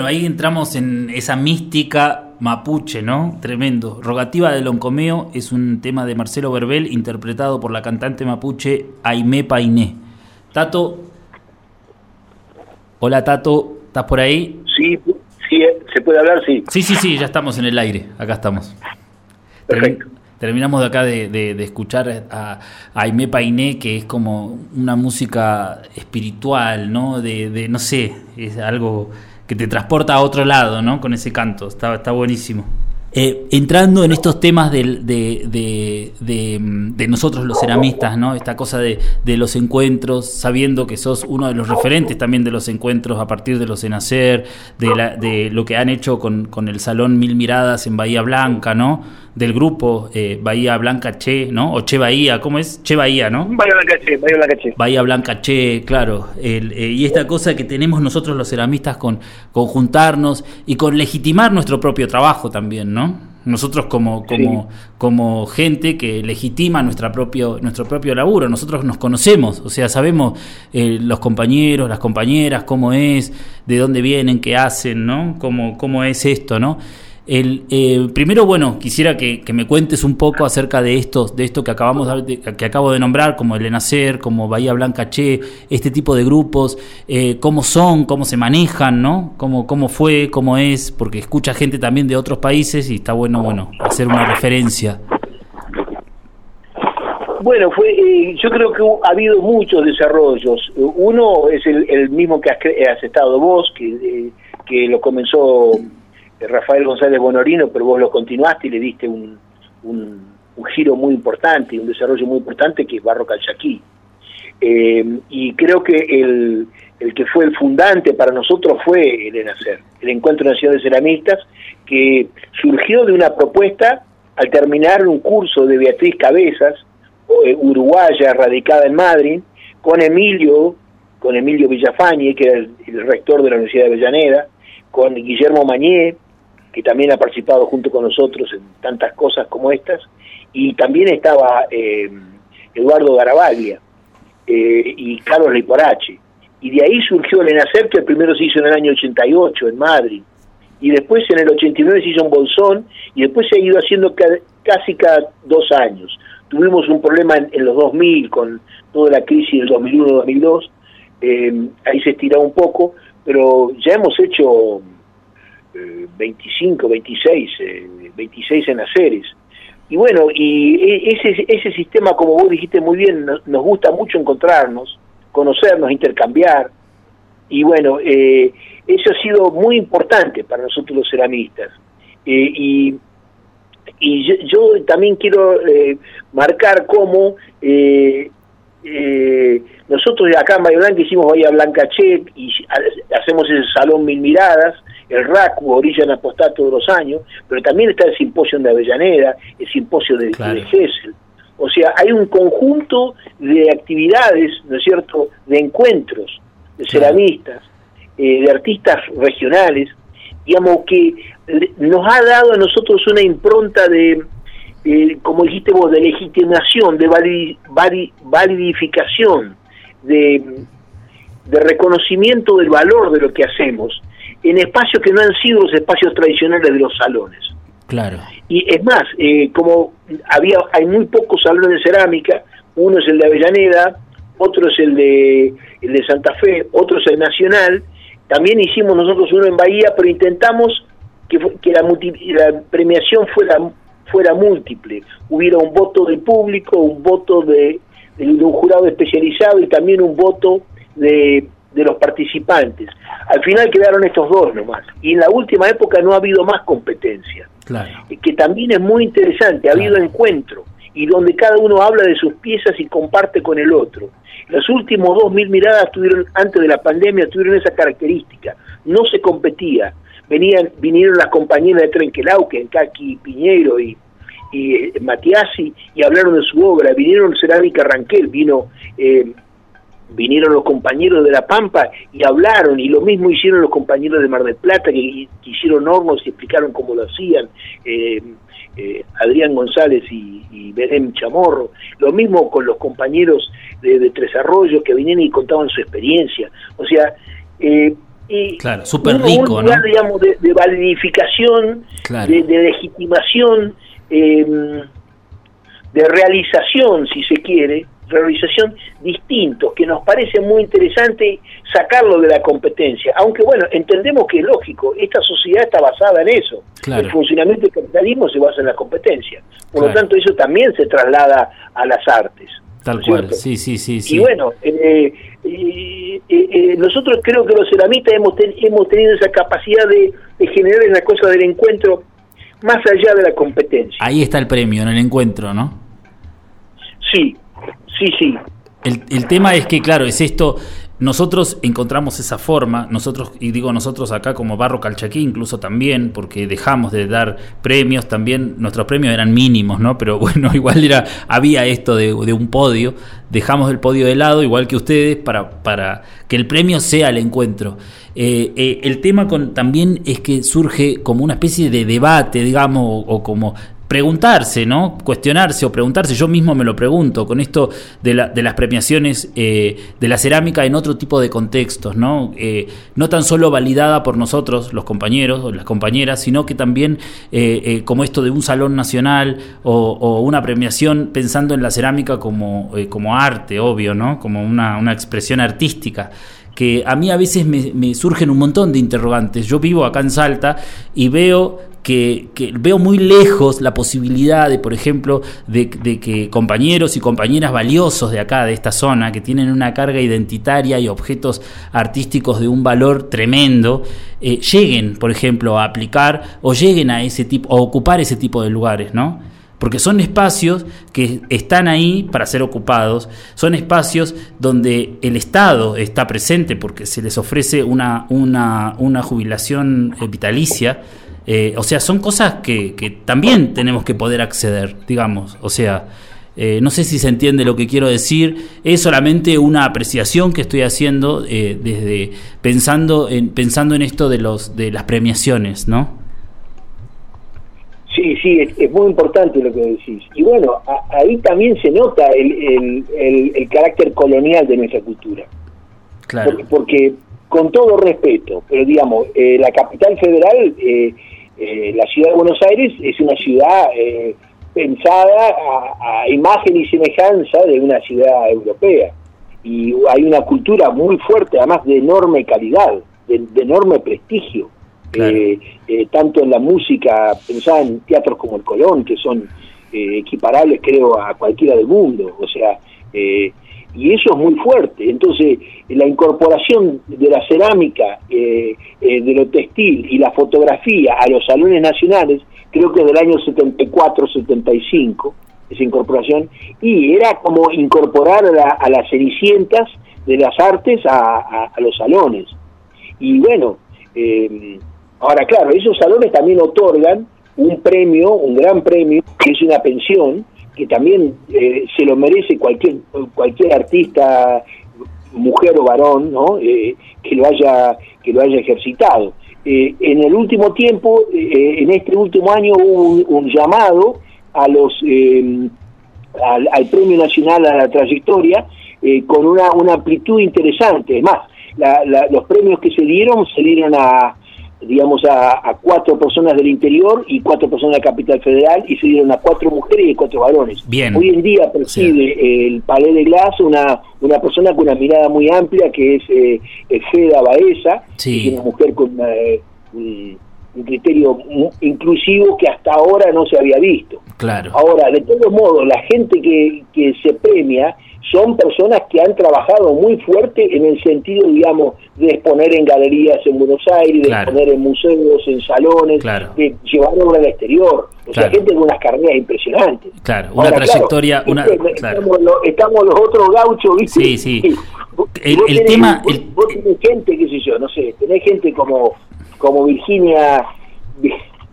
ahí entramos en esa mística mapuche, ¿no? Tremendo. Rogativa del Loncomeo es un tema de Marcelo Verbel interpretado por la cantante mapuche Aimé Painé. Tato. Hola Tato, ¿estás por ahí? Sí, sí, se puede hablar, sí. Sí, sí, sí, ya estamos en el aire, acá estamos. Perfecto. Termi- Terminamos de acá de, de- de escuchar a, a Aimé Painé, que es como una música espiritual, ¿no? De, de, no sé, es algo que te transporta a otro lado, ¿no? Con ese canto, está, está buenísimo. Eh, entrando en estos temas de, de- de, de nosotros los ceramistas, ¿no? Esta cosa de, de los encuentros, sabiendo que sos uno de los referentes también de los encuentros a partir de los Enacer, de, de lo que han hecho con, con el Salón Mil Miradas en Bahía Blanca, ¿no? Del grupo eh, Bahía Blanca Che, ¿no? O Che Bahía, ¿cómo es? Che Bahía, ¿no? Vaya Blancache, vaya Blancache. Bahía Blanca Che, claro. El, eh, y esta cosa que tenemos nosotros los ceramistas con, con juntarnos y con legitimar nuestro propio trabajo también, ¿no? Nosotros como, como, como gente que legitima nuestra propio, nuestro propio laburo, nosotros nos conocemos, o sea, sabemos eh, los compañeros, las compañeras, cómo es, de dónde vienen, qué hacen, ¿no? Cómo, cómo es esto, ¿no? El, eh, primero, bueno, quisiera que, me cuentes un poco acerca de estos, de esto que acabamos de, que acabo de nombrar, como el Enacer, como Bahía Blanca Che, este tipo de grupos, eh, cómo son, cómo se manejan, ¿no? Cómo, cómo fue, cómo es, porque escucha gente también de otros países y está bueno, bueno, hacer una referencia. Bueno, fue, eh, yo creo que ha habido muchos desarrollos. Uno es el, el mismo que has, has estado vos, que, eh, que lo comenzó Rafael González Bonorino, pero vos lo continuaste y le diste un, un, giro muy importante, un desarrollo muy importante que es Barro Calchaquí. Eh, y creo que el, el que fue el fundante para nosotros fue el ENACER, el Encuentro Nacional de Ceramistas, que surgió de una propuesta al terminar un curso de Beatriz Cabezas, eh, uruguaya, radicada en Madrid, con Emilio, con Emilio Villafañe, que era el, el rector de la Universidad de Avellaneda, con Guillermo Mañé, que también ha participado junto con nosotros en tantas cosas como estas, y también estaba eh, Eduardo Garabaglia eh, y Carlos Liporache. Y de ahí surgió el ENACER, que primero se hizo en el año 88 en Madrid, y después en el 89 se hizo un bolsón. Y después se ha ido haciendo casi cada dos años. Tuvimos un problema en, los 2000 con toda la crisis del 2001-2002, eh, ahí se estiró un poco, pero ya hemos hecho 25, 26, 26 en haceres. Y bueno, y e, ese, ese sistema, como vos dijiste muy bien, nos, gusta mucho encontrarnos, conocernos, intercambiar. Y bueno, eh, eso ha sido muy importante para nosotros los ceramistas. Eh, y y yo, también quiero eh, marcar cómo eh, eh, nosotros acá en Bahía Blanca hicimos Bahía Blanca Che y hacemos ese salón Mil Miradas, el RACU, Orilla en Apostá todos los años, pero también está el simposio de Avellaneda, el simposio de, claro. O sea, hay un conjunto de actividades, ¿no es cierto?, de encuentros de ceramistas, de artistas regionales, digamos que nos ha dado a nosotros una impronta de, como dijiste vos, de legitimación, de validificación, de, de reconocimiento del valor de lo que hacemos en espacios que no han sido los espacios tradicionales de los salones. Claro. Y es más, eh, como había, hay muy pocos salones de cerámica, uno es el de Avellaneda, otro es el de, el de Santa Fe, otro es el Nacional, también hicimos nosotros uno en Bahía, pero intentamos que, que la, la, premiación fuera, fuera múltiple. Hubiera un voto del público, un voto de, de, un jurado especializado y también un voto de, de los participantes. Al final quedaron estos dos nomás. Y en la última época no ha habido más competencia. Claro. Que también es muy interesante. Ha habido encuentro y donde cada uno habla de sus piezas y comparte con el otro. Los últimos dos mil miradas tuvieron, antes de la pandemia, tuvieron esa característica. No se competía. Venían, vinieron las compañeras de Trenquelauque, Kaki Piñero y, y eh, Matiasi, y hablaron de su obra. Vinieron Cerámica Ranquel, vino, eh, vinieron los compañeros de La Pampa y hablaron, y lo mismo hicieron los compañeros de Mar del Plata, que, hicieron hornos y explicaron cómo lo hacían. Eh, eh, Adrián González y, y Berem Chamorro, lo mismo con los compañeros de, Tres Arroyos que vinieron y contaban su experiencia. O sea, eh, y claro, súper rico, un lugar, digamos, de, de validificación, de, legitimación, em, de realización, si se quiere, realización distintos, que nos parece muy interesante sacarlo de la competencia. Aunque bueno, entendemos que es lógico, esta sociedad está basada en eso. El funcionamiento del capitalismo se basa en la competencia. Por lo tanto, eso también se traslada a las artes. Tal cual, sí, sí, sí, Y bueno, eh, eh, eh, nosotros creo que los ceramistas hemos, hemos tenido esa capacidad de, de generar una cosa del encuentro más allá de la competencia. Ahí está el premio, en el encuentro, ¿no? Sí, Sí, sí. El, el tema es que, claro, es esto, nosotros encontramos esa forma, nosotros, y digo nosotros acá como Barro Calchaquí incluso también, porque dejamos de dar premios, también nuestros premios eran mínimos, ¿no? Pero [laughs] bueno, igual era, había esto de, un podio, dejamos el podio de lado, igual que ustedes, para, para que el premio sea el encuentro. Eh, eh, el tema también es que surge como una especie de debate, digamos, o como preguntarse, ¿no? Cuestionarse o preguntarse, yo mismo me lo pregunto, con esto de, la, de las premiaciones eh, de la cerámica en otro tipo de contextos, ¿no? Eh, no tan solo validada por nosotros, los compañeros o las compañeras, sino que también eh, como esto de un salón nacional o, una premiación pensando en la cerámica como, como arte, obvio, ¿no? Como una, una expresión artística que a mí a veces me, surgen un montón de interrogantes. Yo vivo acá en Salta y veo que, veo muy lejos la posibilidad de, por ejemplo, de, que compañeros y compañeras valiosos de acá, de esta zona, que tienen una carga identitaria y objetos artísticos de un valor tremendo, eh, lleguen, por ejemplo, a aplicar o lleguen a ese tipo, a ocupar ese tipo de lugares, ¿no? Porque son espacios que están ahí para ser ocupados, son espacios donde el Estado está presente porque se les ofrece una, una, una jubilación eh, vitalicia, eh, o sea, son cosas que, también tenemos que poder acceder, digamos. O sea, eh, no sé si se entiende lo que quiero decir. Es solamente una apreciación que estoy haciendo eh, desde pensando en pensando en esto de los de las premiaciones, ¿no? Sí, sí, es, muy importante lo que decís. Y bueno, ahí también se nota el, el, carácter colonial de nuestra cultura. Claro. porque con todo respeto, pero digamos, eh, la capital federal, eh, eh, la ciudad de Buenos Aires, es una ciudad eh, pensada a, a imagen y semejanza de una ciudad europea. Y hay una cultura muy fuerte, además de enorme calidad, de, de enorme prestigio. Claro. Eh, eh, tanto en la música, pensada en teatros como el Colón, que son eh, equiparables creo a cualquiera del mundo, o sea, eh, y eso es muy fuerte. Entonces, la incorporación de la cerámica, de lo textil y la fotografía a los salones nacionales, creo que es del año 74-75, esa incorporación, y era como incorporar a, a las cenicientas de las artes a, a- a los salones. Y bueno, eh, ahora claro, esos salones también otorgan un premio, un gran premio, que es una pensión, que también eh, se lo merece cualquier, cualquier artista, mujer o varón, ¿no? Eh, que lo haya, que lo haya ejercitado. Eh, en el último tiempo, eh, en este último año hubo un, llamado a los eh, al, al Premio Nacional a la Trayectoria eh, con una, una amplitud interesante. Es más, la- la- los premios que se dieron se dieron a digamos a, a cuatro personas del interior y cuatro personas de la capital federal y se dieron a cuatro mujeres y cuatro varones. Bien. Hoy en día preside el Palais de Glass una, una persona con una mirada muy amplia que es eh, eh, Feda Baeza, Sí. que es una mujer con eh, un, un criterio inclusivo que hasta ahora no se había visto. Claro. Ahora, de todos modos, la gente que, que se premia son personas que han trabajado muy fuerte en el sentido, digamos, de exponer en galerías en Buenos Aires, de Claro. exponer en museos, en salones, Claro. de llevar obra al exterior. O sea, gente con unas carreras impresionantes. Claro, una Ahora, trayectoria, claro, una- estamos, lo- estamos los otros gauchos, ¿viste? Sí, sí. [laughs] El- tenés- tema- Vos, el- vos tenés gente, qué sé yo, no sé, tenés gente como, como Virginia... Vi-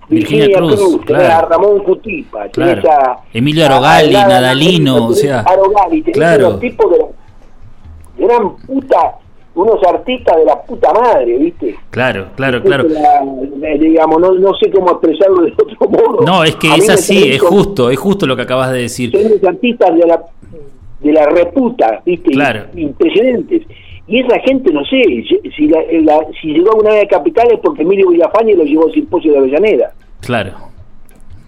Virginia Virginia, Cruz, claro. a Ramón Cutipa, Claro. a- Emilio Arogali, a- a- Nadalino, o sea, Arogali, claro. unos tipos de, de gran puta, unos artistas de la puta madre, ¿viste? Claro, claro, claro. La- la- digamos, no, no sé cómo expresarlo de otro modo. No, es que A es así, es como- justo, es justo lo que acabas de decir. son unos artistas de la de la reputa, ¿viste? Claro. Impresionantes. Y esa gente, no sé, si, la- la- si llegó a una vez a Capital es porque Emilio Villafañe lo llevó al simposio de Avellaneda. Claro.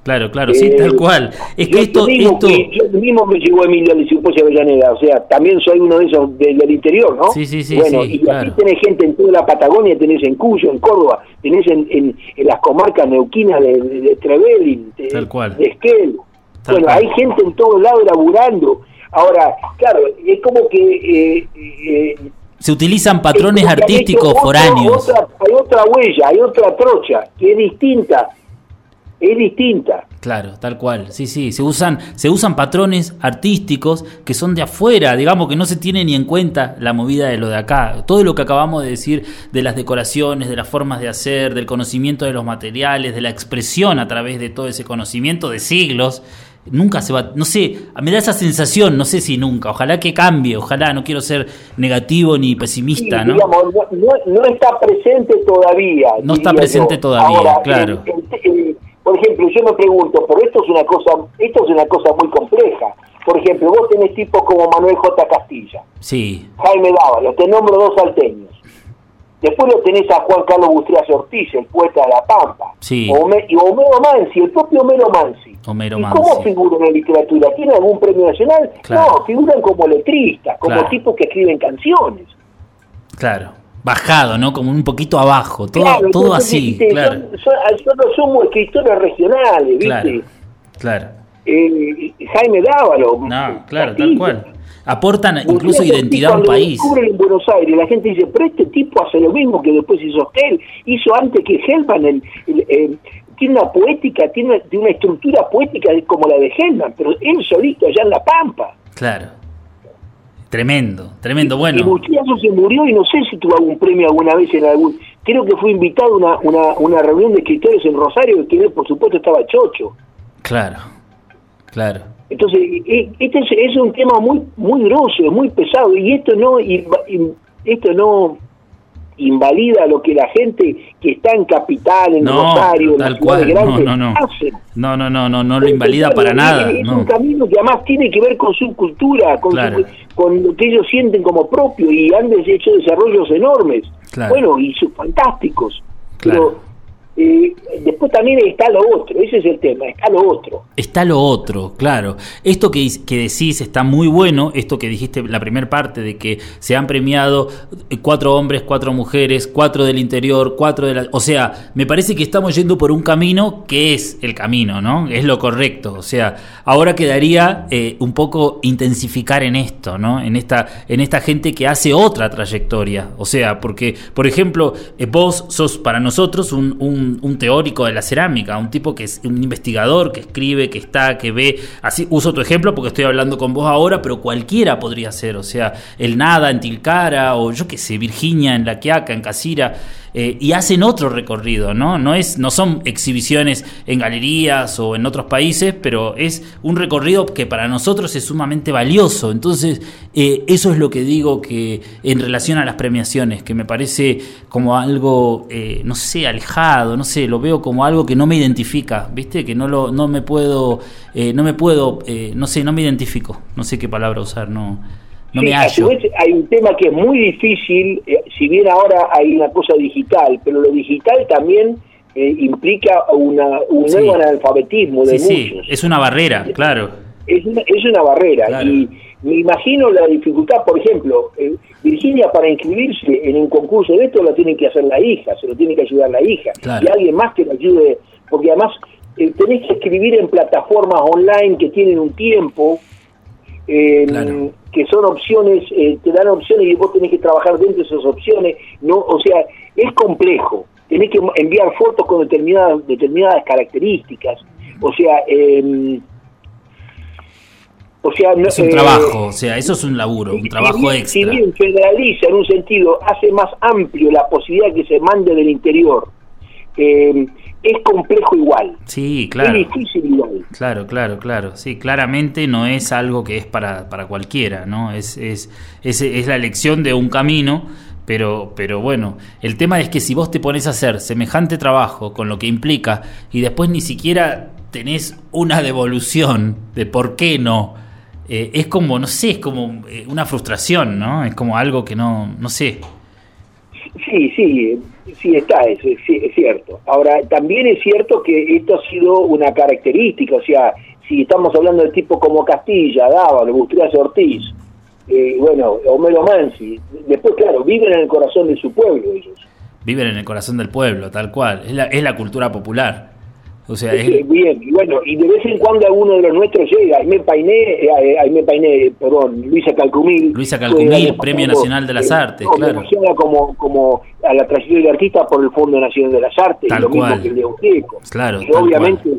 Claro, claro, sí, Eh, tal cual. Es que esto, esto, que yo mismo me llevó Emilio al simposio de Avellaneda, o sea, también soy uno de esos de- del interior, ¿no? Sí, sí, sí, Bueno, sí, y claro. aquí tenés gente en toda la Patagonia, tenés en Cuyo, en Córdoba, tenés en, en, en las comarcas neuquinas de, de, de Trevelin, de, Tal cual. de Esquel. Tal bueno, cual. hay gente en todos lados laburando. Ahora, claro, es como que... eh, eh, se utilizan patrones artísticos otro- foráneos. otra- hay otra huella, hay otra trocha, que es distinta. Es distinta. Claro, tal cual. Sí, sí, se usan se usan patrones artísticos que son de afuera, digamos que no se tiene ni en cuenta la movida de lo de acá. Todo lo que acabamos de decir de las decoraciones, de las formas de hacer, del conocimiento de los materiales, de la expresión a través de todo ese conocimiento de siglos, nunca se va, no sé, me da esa sensación, no sé si nunca, ojalá que cambie, ojalá, no quiero ser negativo ni pesimista, Sí, ¿no? digamos, no, está presente todavía. No está presente yo. todavía, Ahora, claro. el- el- el- por ejemplo, yo me pregunto, por esto es una cosa, esto es una cosa muy compleja. Por ejemplo, vos tenés tipos como Manuel J. Castilla, Sí, Jaime Dávalo, te nombro dos salteños. Después lo tenés a Juan Carlos Bustrias Ortiz, el poeta de La Pampa. Sí. Y Homero Mansi, el propio Homero Mansi. Homero ¿Y Mansi. cómo figuran en la literatura? ¿Tiene algún premio nacional? Claro. No, figuran como letristas, como Claro. tipos que escriben canciones. claro. Bajado, ¿no? Como un poquito abajo, todo, Claro, todo entonces, así, viste, claro. son- son- Nosotros somos escritores regionales, ¿viste? Claro, claro. Eh, Jaime Dávalo. No, claro, tal cual. Aportan incluso identidad a un país. en Buenos Aires, la gente dice, pero este tipo hace lo mismo que después hizo él, hizo antes que Hellman, el, el- el- tiene una poética, tiene una, una estructura poética como la de Hellman, pero él solito allá en La Pampa. Claro. Tremendo, tremendo. Y Bueno, Bustriazo se murió y no sé si tuvo algún premio alguna vez en algún... Creo que fue invitado a una, una, una reunión de escritores en Rosario, que por supuesto estaba chocho. claro, claro. Entonces, e- este es, es un tema muy muy grosso, muy pesado, y esto no esto no invalida lo que la gente que está en Capital, en No, Rosario, en las ciudades grandes, no, no, no. hacen. No, no, no, no, no lo invalida para Es- nada. Es, no. un camino que además tiene que ver con su cultura, con, su- con lo que ellos sienten como propio, y han hecho desarrollos enormes. Claro. Bueno, y sus fantásticos. Claro. Pero eh, después también está lo otro, ese es el tema, está lo otro. Está lo otro, claro. Esto que, que decís está muy bueno, esto que dijiste la primera parte de que se han premiado eh, cuatro hombres, cuatro mujeres, cuatro del interior, cuatro de la... O sea, me parece que estamos yendo por un camino que es el camino, ¿no? Es lo correcto. O sea, ahora quedaría eh, un poco intensificar en esto, ¿no? En esta, en esta gente que hace otra trayectoria. O sea, porque, por ejemplo, eh, vos sos para nosotros un, un un, teórico de la cerámica, un tipo que es un investigador, que escribe, que está, que ve. Así uso tu ejemplo porque estoy hablando con vos ahora, pero cualquiera podría ser. O sea, el Nada en Tilcara, o yo qué sé, Virginia en La Quiaca, en Casira. Eh, y hacen otro recorrido, ¿no? No, es, no son exhibiciones en galerías o en otros países, pero es un recorrido que para nosotros es sumamente valioso. Entonces, eh, eso es lo que digo que en relación a las premiaciones, que me parece como algo, eh, no sé, alejado, no sé, lo veo como algo que no me identifica, ¿viste? Que no, lo, no me puedo, no me puedo, no sé, no me identifico, no sé qué palabra usar, no no me hallo. hay un tema que es muy difícil, eh, si bien ahora hay una cosa digital, pero lo digital también eh, implica una, un nuevo analfabetismo de muchos. es una barrera, claro. Es una, es una barrera. Y me imagino la dificultad, por ejemplo, eh, Virginia para inscribirse en un concurso de esto lo tiene que hacer la hija, se lo tiene que ayudar la hija. Y alguien más que le ayude, porque además tenés que escribir en plataformas online que tienen un tiempo, eh, que son opciones, eh, te dan opciones y vos tenés que trabajar dentro de esas opciones, no, o sea, es complejo, tenés que enviar fotos con determinadas, determinadas características, o sea, eh, o sea, es un eh, trabajo, o sea, eso es un laburo, un trabajo extra. Si bien federaliza en un sentido, hace más amplio la posibilidad que se mande del interior. Eh, es complejo igual. Sí, claro. Es difícil igual. Claro, claro, claro. Sí, claramente no es algo que es para, para cualquiera, ¿no? Es, es, es, es la elección de un camino, pero, pero bueno, el tema es que si vos te pones a hacer semejante trabajo con lo que implica y después ni siquiera tenés una devolución de por qué no, eh, es como, no sé, es como eh, una frustración, ¿no? Es como algo que no, no sé. Sí, sí, sí está, es, es, cierto. Ahora, también es cierto que esto ha sido una característica, o sea, si estamos hablando de tipo como Castilla, Dávalo, Bustrias Ortiz, eh, bueno, Homero Mansi, después, claro, viven en el corazón de su pueblo ellos. Viven en el corazón del pueblo, tal cual, es la, es la cultura popular. O sea, Bien, y bueno, y de vez en cuando alguno de los nuestros llega, me Painé, eh, ahí me Painé, perdón, Luisa Calcumil. Luisa Calcumil, Premio Nacional de las Artes, claro. Como, como a la trayectoria del artista por el Fondo Nacional de las Artes, tal lo cual. mismo que el de. Claro, y obviamente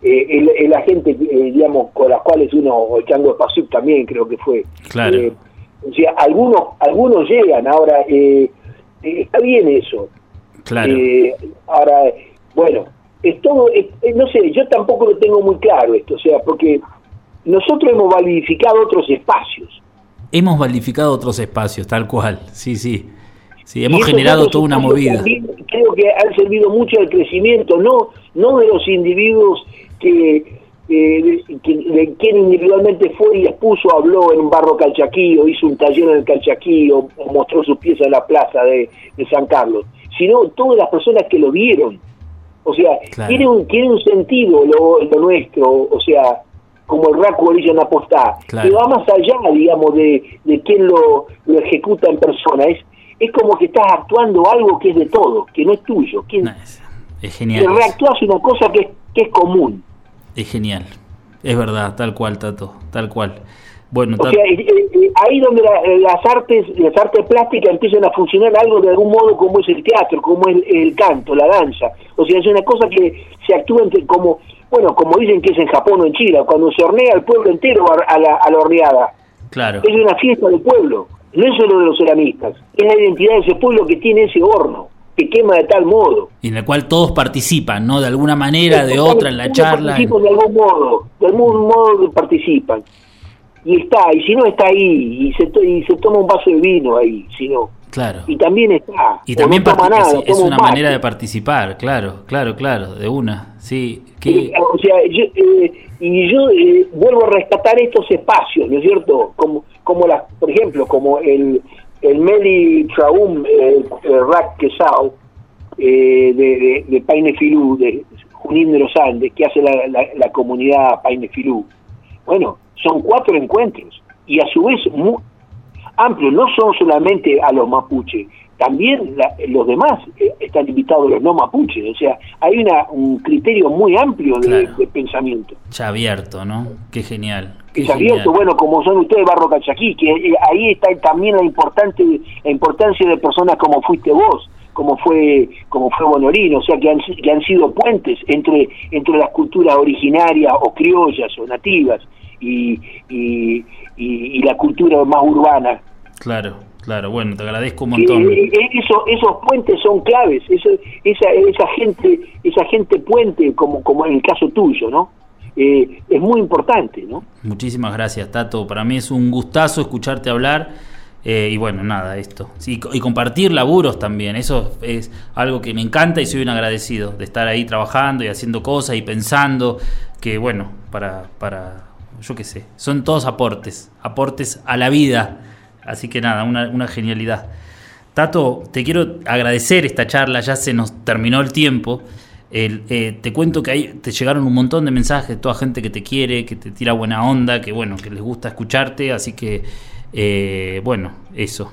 eh, el, la gente, eh, digamos, con las cuales uno, o Chango Pasuc también creo que fue. Claro. Eh, o sea, algunos, algunos llegan, ahora, eh, está bien eso. Claro. ahora, bueno, es todo, no sé, yo tampoco lo tengo muy claro esto, o sea, porque nosotros hemos validificado otros espacios. Hemos validificado otros espacios, tal cual, sí, sí. Sí, hemos generado toda una movida. Creo que han servido mucho al crecimiento, no, no de los individuos que, eh, de, quien individualmente fue y expuso, habló en un barro calchaquí, o hizo un taller en el calchaquí, o, mostró sus piezas en la plaza de, de San Carlos, sino todas las personas que lo vieron o sea, tiene, un, tiene un sentido lo, nuestro, o sea, como el Raco Orilla en Apostá, que va más allá, digamos, de, de quién lo, lo ejecuta en persona. Es, es como que estás actuando algo que es de todo, que no es tuyo. Que, es, genial. Que reactúas una cosa que, que es común. Es genial. Es verdad, tal cual, Tato, tal cual. Bueno, o sea, eh, eh, ahí donde las artes, las artes plásticas empiezan a funcionar algo de algún modo como es el teatro, como es el, canto, la danza. O sea, es una cosa que se actúa entre, como, bueno, como dicen que es en Japón o en China, cuando se hornea el pueblo entero a, la, a la horneada. Claro. Es una fiesta del pueblo, no es solo de los ceramistas, es la identidad de ese pueblo que tiene ese horno que quema de tal modo. Y en el cual todos participan, ¿no? De alguna manera, de otra, en la charla. Participan de algún modo, de algún modo participan y está, y si no está ahí, y se, y se toma un vaso de vino ahí, si no. Claro. Y también está. Y también toma nada, es, una manera de participar, claro, claro, claro, de una, sí. Que... o sea, yo, eh, y yo eh, vuelvo a rescatar estos espacios, ¿no es cierto? Como, como las, por ejemplo, como el, el Meli Traum Rack Quesao eh, de, de, Paine Filú, de Junín de los Andes, que hace la, la, comunidad Paine Filú. Bueno, son cuatro encuentros y a su vez muy amplios, no son solamente a los mapuches, también los demás eh, están invitados, los no mapuches, o sea, hay una, un criterio muy amplio de, pensamiento. Ya abierto, ¿no? Qué genial. es abierto, bueno, como son ustedes, Barro Cachaquí, que eh, ahí está también la, importante, la importancia de personas como fuiste vos, como fue como fue Bonorino, o sea que han, que han sido puentes entre entre las culturas originarias o criollas o nativas y, y, y la cultura más urbana. Claro, Claro, bueno, te agradezco un montón. Eh, eh, eso, esos puentes son claves, eso, esa, esa gente, esa gente puente, como, como en el caso tuyo, ¿no? Eh, es muy importante, ¿no? Muchísimas gracias, Tato. Para mí es un gustazo escucharte hablar. y bueno, nada, esto. Sí, y compartir laburos también. Eso es algo que me encanta y soy un agradecido de estar ahí trabajando y haciendo cosas y pensando que, bueno, para, para yo qué sé, son todos aportes, aportes a la vida Así que nada, una, genialidad. Tato, te quiero agradecer esta charla, ya se nos terminó el tiempo. Eh, te cuento que ahí te llegaron un montón de mensajes toda gente que te quiere, que te tira buena onda, que bueno, que les gusta escucharte, así que eh, bueno, eso.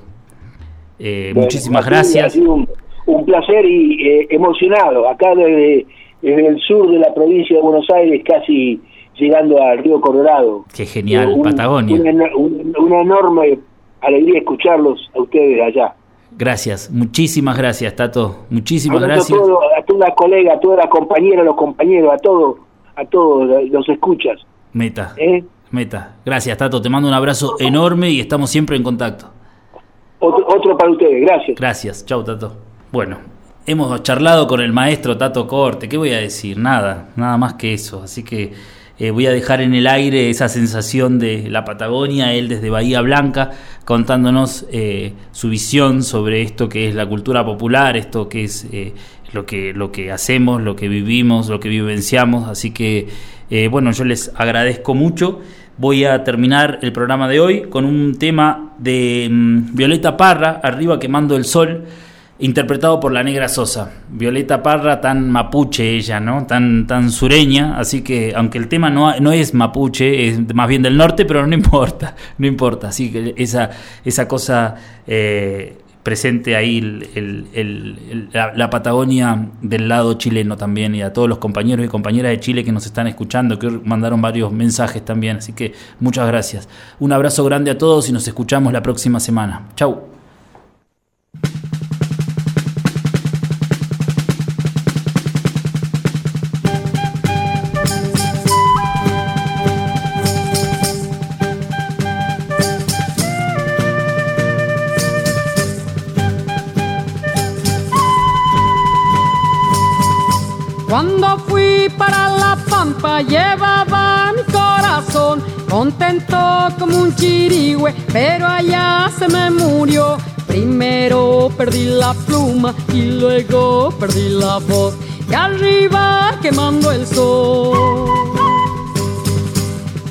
Eh, muchísimas gracias. Ha sido un, placer y emocionado, acá desde, el sur de la provincia de Buenos Aires, casi llegando al río Colorado. Qué genial, Patagonia. una enorme alegría escucharlos a ustedes allá. Gracias, muchísimas gracias, Tato. Muchísimas gracias. A, a toda la colega, a toda la compañera, a los compañeros, a todos, a todos los escuchas. Meta. ¿Eh? Meta. Gracias, Tato. Te mando un abrazo enorme y estamos siempre en contacto. Otro, para ustedes, gracias. Gracias, chau, Tato. Bueno, hemos charlado con el maestro Tato Corte. ¿Qué voy a decir? Nada, nada más que eso. Así que eh, voy a dejar en el aire esa sensación de la Patagonia, él desde Bahía Blanca, contándonos eh, su visión sobre esto que es la cultura popular, esto que es eh, lo, que, lo que hacemos, lo que vivimos, lo que vivenciamos. Así que, bueno, yo les agradezco mucho. Voy a terminar el programa de hoy con un tema de mm, Violeta Parra, Arriba quemando el sol interpretado por la negra Sosa. Violeta Parra, tan mapuche ella, ¿no? Tan, tan sureña, así que aunque el tema no, no es mapuche, es más bien del norte, [laughs] pero no importa, no importa. Así que esa, esa cosa eh, presente ahí, la, Patagonia del lado chileno también, y a todos los compañeros y compañeras de Chile que nos están escuchando, que mandaron varios mensajes también, así que muchas gracias. Un abrazo grande a todos y nos escuchamos la próxima semana. Chau. Para la pampa llevaba mi corazón contento como un chirigüe, pero allá se me murió. Primero perdí la pluma y luego perdí la voz. Y arriba quemando el sol.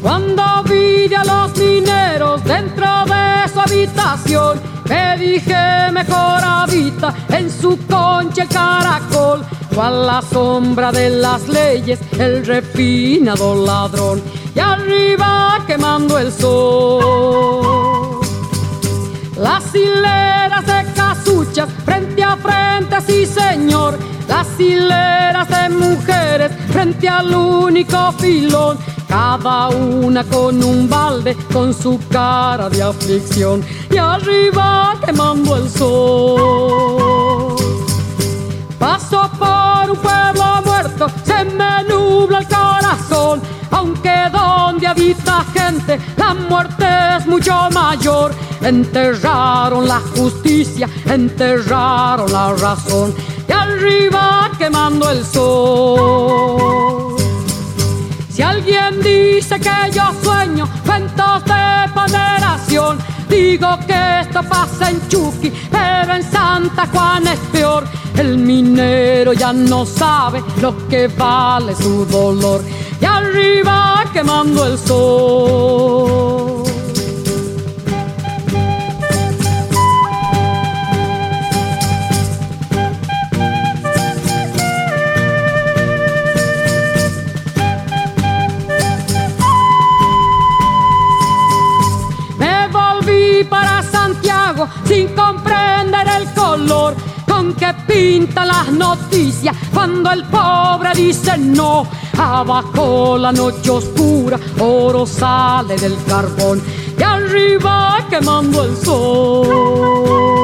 Cuando vi a los mineros dentro de su habitación, me dije mejor habita en su concha el caracol a la sombra de las leyes el refinado ladrón y arriba quemando el sol. Las hileras de casuchas frente a frente, sí señor, las hileras de mujeres frente al único filón, cada una con un balde con su cara de aflicción y arriba quemando el sol. Paso por un pueblo muerto, se me nubla el corazón. Aunque donde habita gente, la muerte es mucho mayor. Enterraron la justicia, enterraron la razón. Y arriba quemando el sol. Si alguien dice que yo sueño cuentos de ponderación, digo que esto pasa en Chucky, pero en Santa Juana es peor. El minero ya no sabe lo que vale su dolor. Y arriba quemando el sol. Que pinta las noticias cuando el pobre dice no. Abajo la noche oscura, oro sale del carbón y arriba quemando el sol.